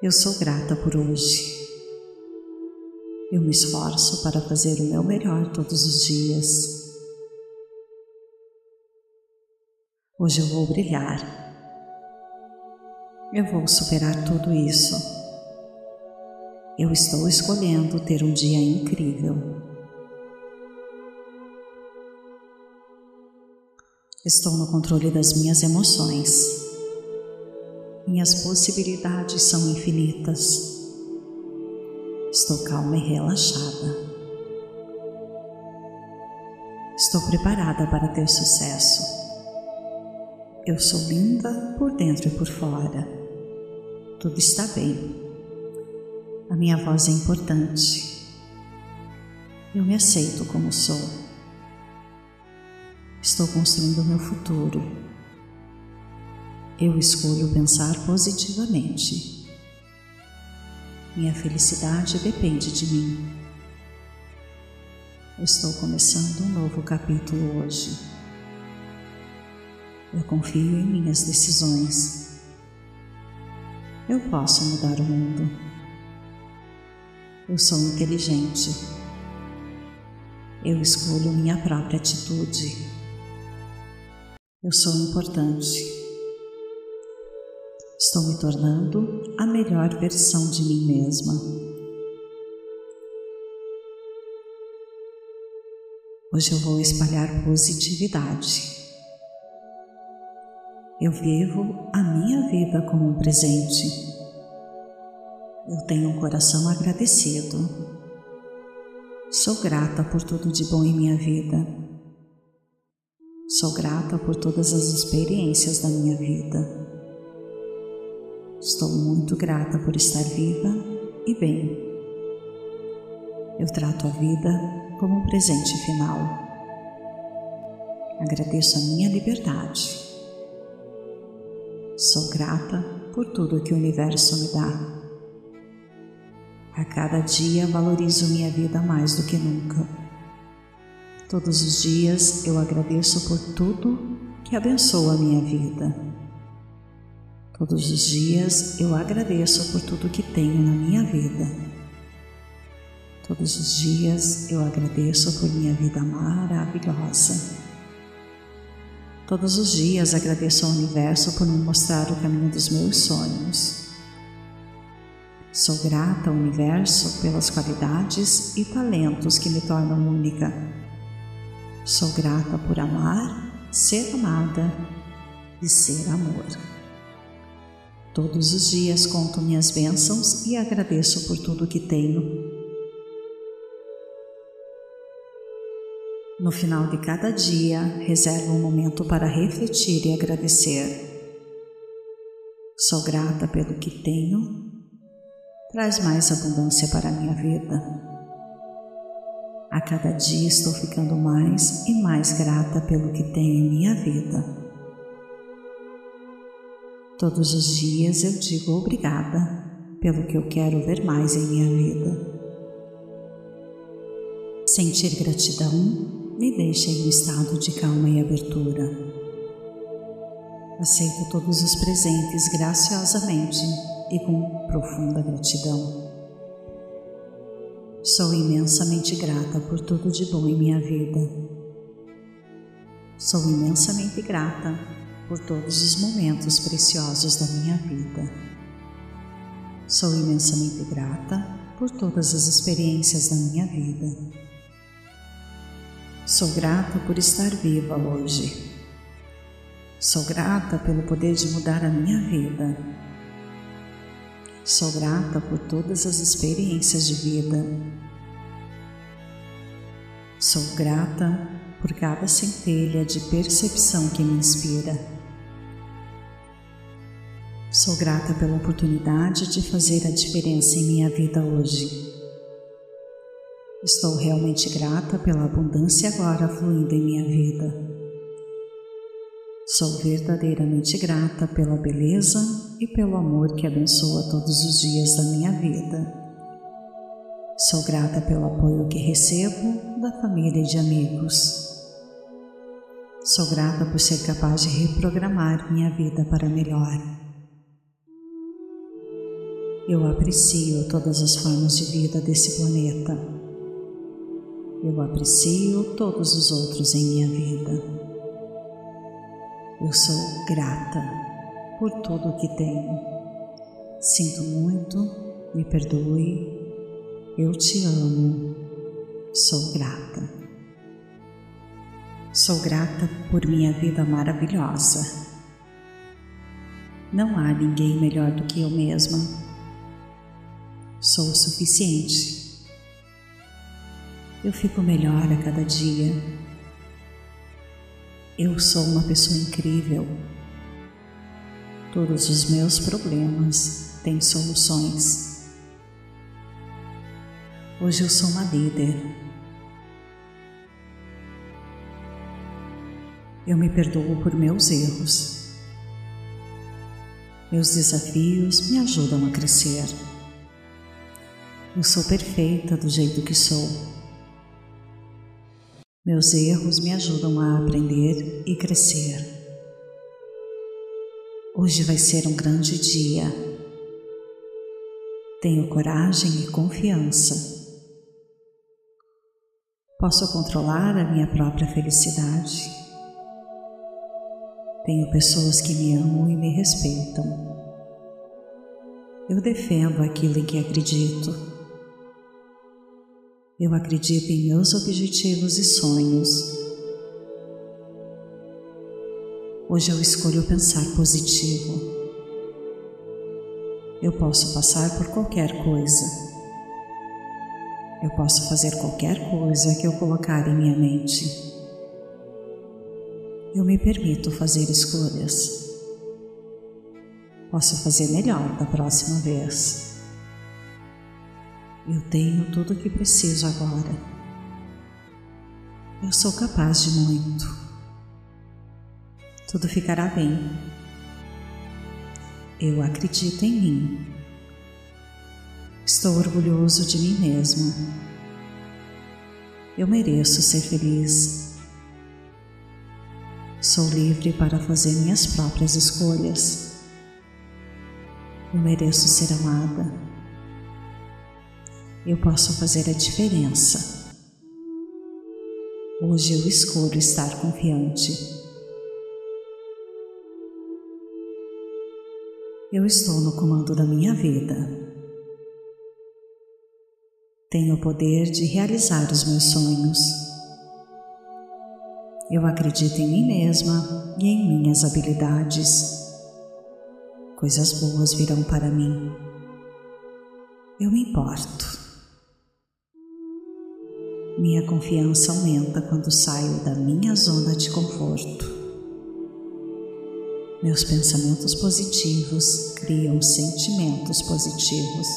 Eu sou grata por hoje. Eu me esforço para fazer o meu melhor todos os dias. Hoje eu vou brilhar. Eu vou superar tudo isso. Eu estou escolhendo ter um dia incrível. Estou no controle das minhas emoções. Minhas possibilidades são infinitas. Estou calma e relaxada. Estou preparada para ter sucesso. Eu sou linda por dentro e por fora. Tudo está bem. A minha voz é importante. Eu me aceito como sou. Estou construindo o meu futuro. Eu escolho pensar positivamente. Minha felicidade depende de mim. estou começando um novo capítulo hoje. Eu confio em minhas decisões. Eu posso mudar o mundo. Eu sou inteligente. Eu escolho minha própria atitude. Eu sou importante. Estou me tornando a melhor versão de mim mesma. Hoje eu vou espalhar positividade. Eu vivo a minha vida como um presente. Eu tenho um coração agradecido. Sou grata por tudo de bom em minha vida. Sou grata por todas as experiências da minha vida. Estou muito grata por estar viva e bem. Eu trato a vida como um presente final. Agradeço a minha liberdade Sou grata por tudo que o universo me dá. A cada dia valorizo minha vida mais do que nunca. Todos os dias eu agradeço por tudo que abençoa a minha vida. Todos os dias eu agradeço por tudo que tenho na minha vida. Todos os dias eu agradeço por minha vida maravilhosa. Todos os dias agradeço ao universo por me mostrar o caminho dos meus sonhos. Sou grata ao universo pelas qualidades e talentos que me tornam única. Sou grata por amar, ser amada e ser amor. Todos os dias conto minhas bênçãos e agradeço por tudo que tenho No final de cada dia, reservo um momento para refletir e agradecer. Sou grata pelo que tenho, traz mais abundância para a minha vida. A cada dia estou ficando mais e mais grata pelo que tenho em minha vida. Todos os dias eu digo obrigada pelo que eu quero ver mais em minha vida. Sentir gratidão me deixa em um estado de calma e abertura. Aceito todos os presentes graciosamente e com profunda gratidão. Sou imensamente grata por tudo de bom em minha vida. Sou imensamente grata por todos os momentos preciosos da minha vida. Sou imensamente grata por todas as experiências da minha vida. Sou grata por estar viva hoje. Sou grata pelo poder de mudar a minha vida. Sou grata por todas as experiências de vida. Sou grata por cada centelha de percepção que me inspira. Sou grata pela oportunidade de fazer a diferença em minha vida hoje. Estou realmente grata pela abundância agora fluindo em minha vida. Sou verdadeiramente grata pela beleza e pelo amor que abençoa todos os dias da minha vida. Sou grata pelo apoio que recebo da família e de amigos. Sou grata por ser capaz de reprogramar minha vida para melhor. Eu aprecio todas as formas de vida desse planeta. Eu aprecio todos os outros em minha vida. Eu sou grata por tudo o que tenho. Sinto muito, me perdoe. Eu te amo. Sou grata. Sou grata por minha vida maravilhosa. Não há ninguém melhor do que eu mesma. Sou o suficiente. Eu fico melhor a cada dia eu sou uma pessoa incrível. Todos os meus problemas têm soluções. Hoje eu sou uma líder. Eu me perdoo por meus erros. Meus desafios me ajudam a crescer. Eu sou perfeita do jeito que sou. Meus erros me ajudam a aprender e crescer. Hoje vai ser um grande dia. Tenho coragem e confiança. Posso controlar a minha própria felicidade. Tenho pessoas que me amam e me respeitam. Eu defendo aquilo em que acredito. Eu acredito em meus objetivos e sonhos. Hoje eu escolho pensar positivo. Eu posso passar por qualquer coisa. Eu posso fazer qualquer coisa que eu colocar em minha mente. Eu me permito fazer escolhas. Posso fazer melhor da próxima vez. Eu tenho tudo o que preciso agora. Eu sou capaz de muito. Tudo ficará bem. Eu acredito em mim. Estou orgulhoso de mim mesmo. Eu mereço ser feliz. Sou livre para fazer minhas próprias escolhas. Eu mereço ser amada eu posso fazer a diferença. Hoje eu escolho estar confiante. Eu estou no comando da minha vida. Tenho o poder de realizar os meus sonhos. Eu acredito em mim mesma e em minhas habilidades. Coisas boas virão para mim. Eu me importo. Minha confiança aumenta quando saio da minha zona de conforto. Meus pensamentos positivos criam sentimentos positivos.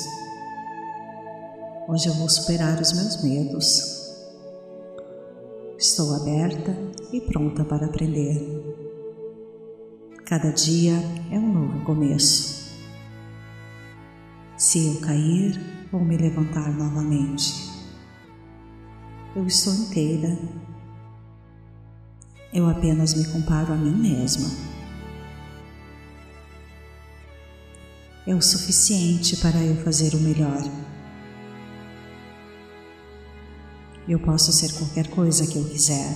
Hoje eu vou superar os meus medos. Estou aberta e pronta para aprender. Cada dia é um novo começo. Se eu cair, vou me levantar novamente eu estou inteira. Eu apenas me comparo a mim mesma. É o suficiente para eu fazer o melhor. Eu posso ser qualquer coisa que eu quiser.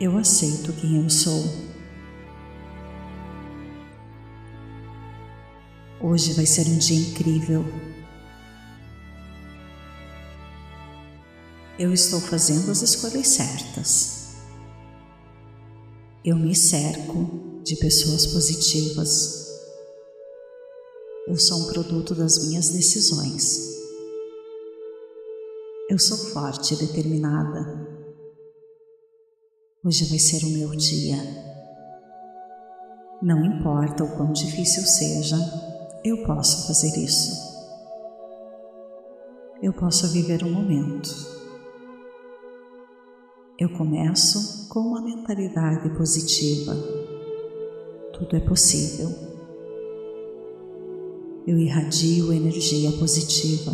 Eu aceito quem eu sou. Hoje vai ser um dia incrível. Eu estou fazendo as escolhas certas. Eu me cerco de pessoas positivas. Eu sou um produto das minhas decisões. Eu sou forte e determinada. Hoje vai ser o meu dia. Não importa o quão difícil seja, eu posso fazer isso. Eu posso viver o um momento. Eu começo com uma mentalidade positiva. Tudo é possível. Eu irradio energia positiva.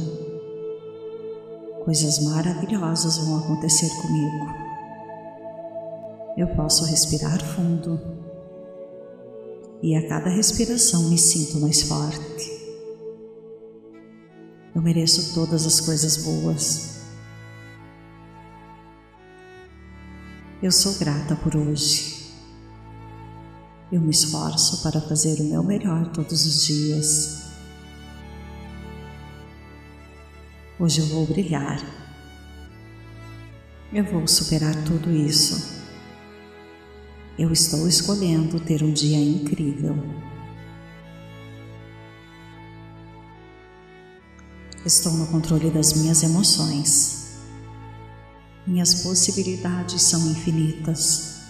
Coisas maravilhosas vão acontecer comigo eu posso respirar fundo e a cada respiração me sinto mais forte. Eu mereço todas as coisas boas. Eu sou grata por hoje. Eu me esforço para fazer o meu melhor todos os dias. Hoje eu vou brilhar. Eu vou superar tudo isso. Eu estou escolhendo ter um dia incrível. Estou no controle das minhas emoções. Minhas possibilidades são infinitas.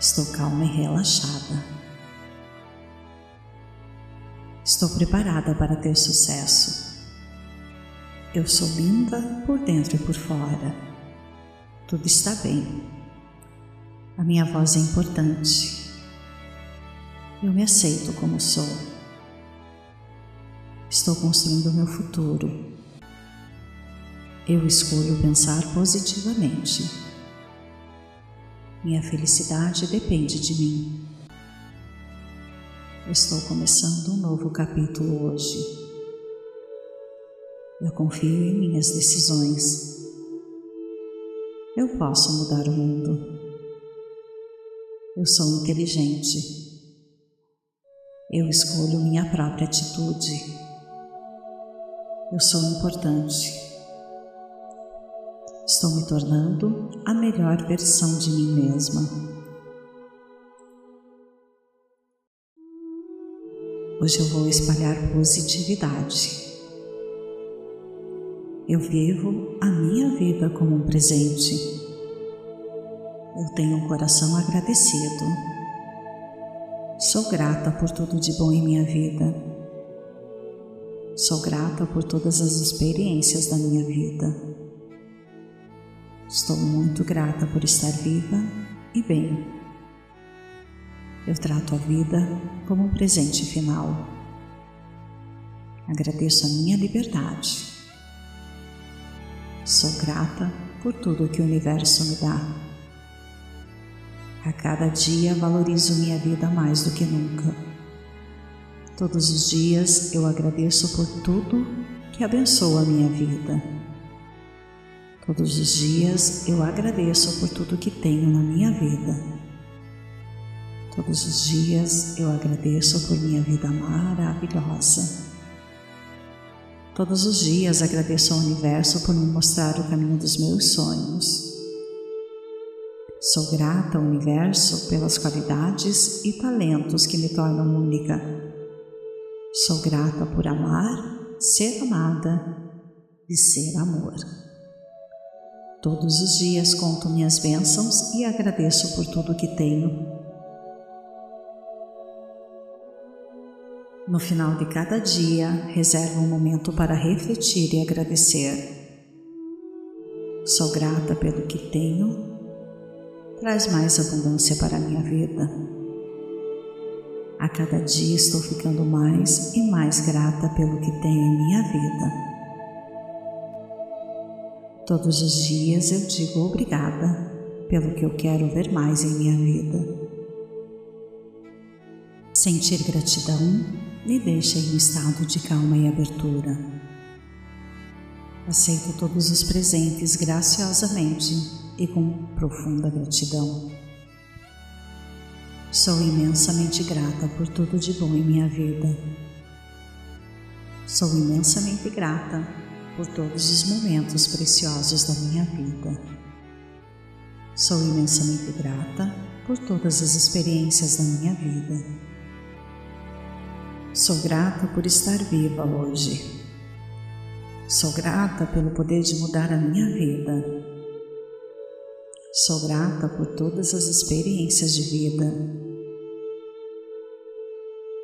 Estou calma e relaxada. Estou preparada para ter sucesso. Eu sou linda por dentro e por fora. Tudo está bem. A minha voz é importante. Eu me aceito como sou. Estou construindo o meu futuro. Eu escolho pensar positivamente. Minha felicidade depende de mim. estou começando um novo capítulo hoje. Eu confio em minhas decisões. Eu posso mudar o mundo. Eu sou inteligente. Eu escolho minha própria atitude. Eu sou importante. Estou me tornando a melhor versão de mim mesma. Hoje eu vou espalhar positividade. Eu vivo a minha vida como um presente. Eu tenho um coração agradecido. Sou grata por tudo de bom em minha vida. Sou grata por todas as experiências da minha vida. Estou muito grata por estar viva e bem. Eu trato a vida como um presente final. Agradeço a minha liberdade. Sou grata por tudo que o universo me dá. A cada dia valorizo minha vida mais do que nunca. Todos os dias eu agradeço por tudo que abençoa a minha vida. Todos os dias eu agradeço por tudo que tenho na minha vida. Todos os dias eu agradeço por minha vida maravilhosa. Todos os dias agradeço ao universo por me mostrar o caminho dos meus sonhos. Sou grata ao universo pelas qualidades e talentos que me tornam única. Sou grata por amar, ser amada e ser amor. Todos os dias conto minhas bênçãos e agradeço por tudo que tenho. No final de cada dia, reservo um momento para refletir e agradecer. Sou grata pelo que tenho traz mais abundância para a minha vida. A cada dia estou ficando mais e mais grata pelo que tenho em minha vida. Todos os dias eu digo obrigada pelo que eu quero ver mais em minha vida. Sentir gratidão me deixa em um estado de calma e abertura. Aceito todos os presentes graciosamente e com profunda gratidão. Sou imensamente grata por tudo de bom em minha vida. Sou imensamente grata por todos os momentos preciosos da minha vida. Sou imensamente grata por todas as experiências da minha vida. Sou grata por estar viva hoje. Sou grata pelo poder de mudar a minha vida. Sou grata por todas as experiências de vida.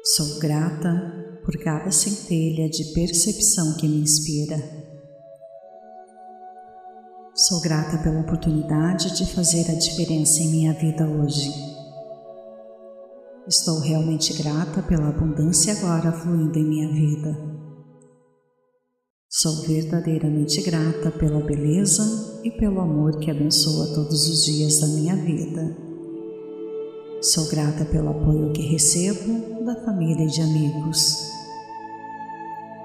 Sou grata por cada centelha de percepção que me inspira. Sou grata pela oportunidade de fazer a diferença em minha vida hoje. Estou realmente grata pela abundância agora fluindo em minha vida. Sou verdadeiramente grata pela beleza e pelo amor que abençoa todos os dias da minha vida. Sou grata pelo apoio que recebo da família e de amigos.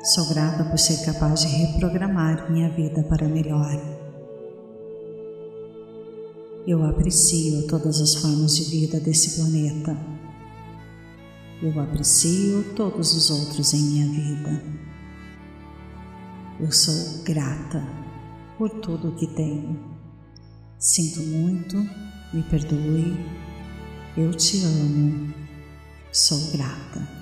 Sou grata por ser capaz de reprogramar minha vida para melhor. Eu aprecio todas as formas de vida desse planeta. Eu aprecio todos os outros em minha vida. Eu sou grata por tudo o que tenho. Sinto muito, me perdoe. Eu te amo. Sou grata.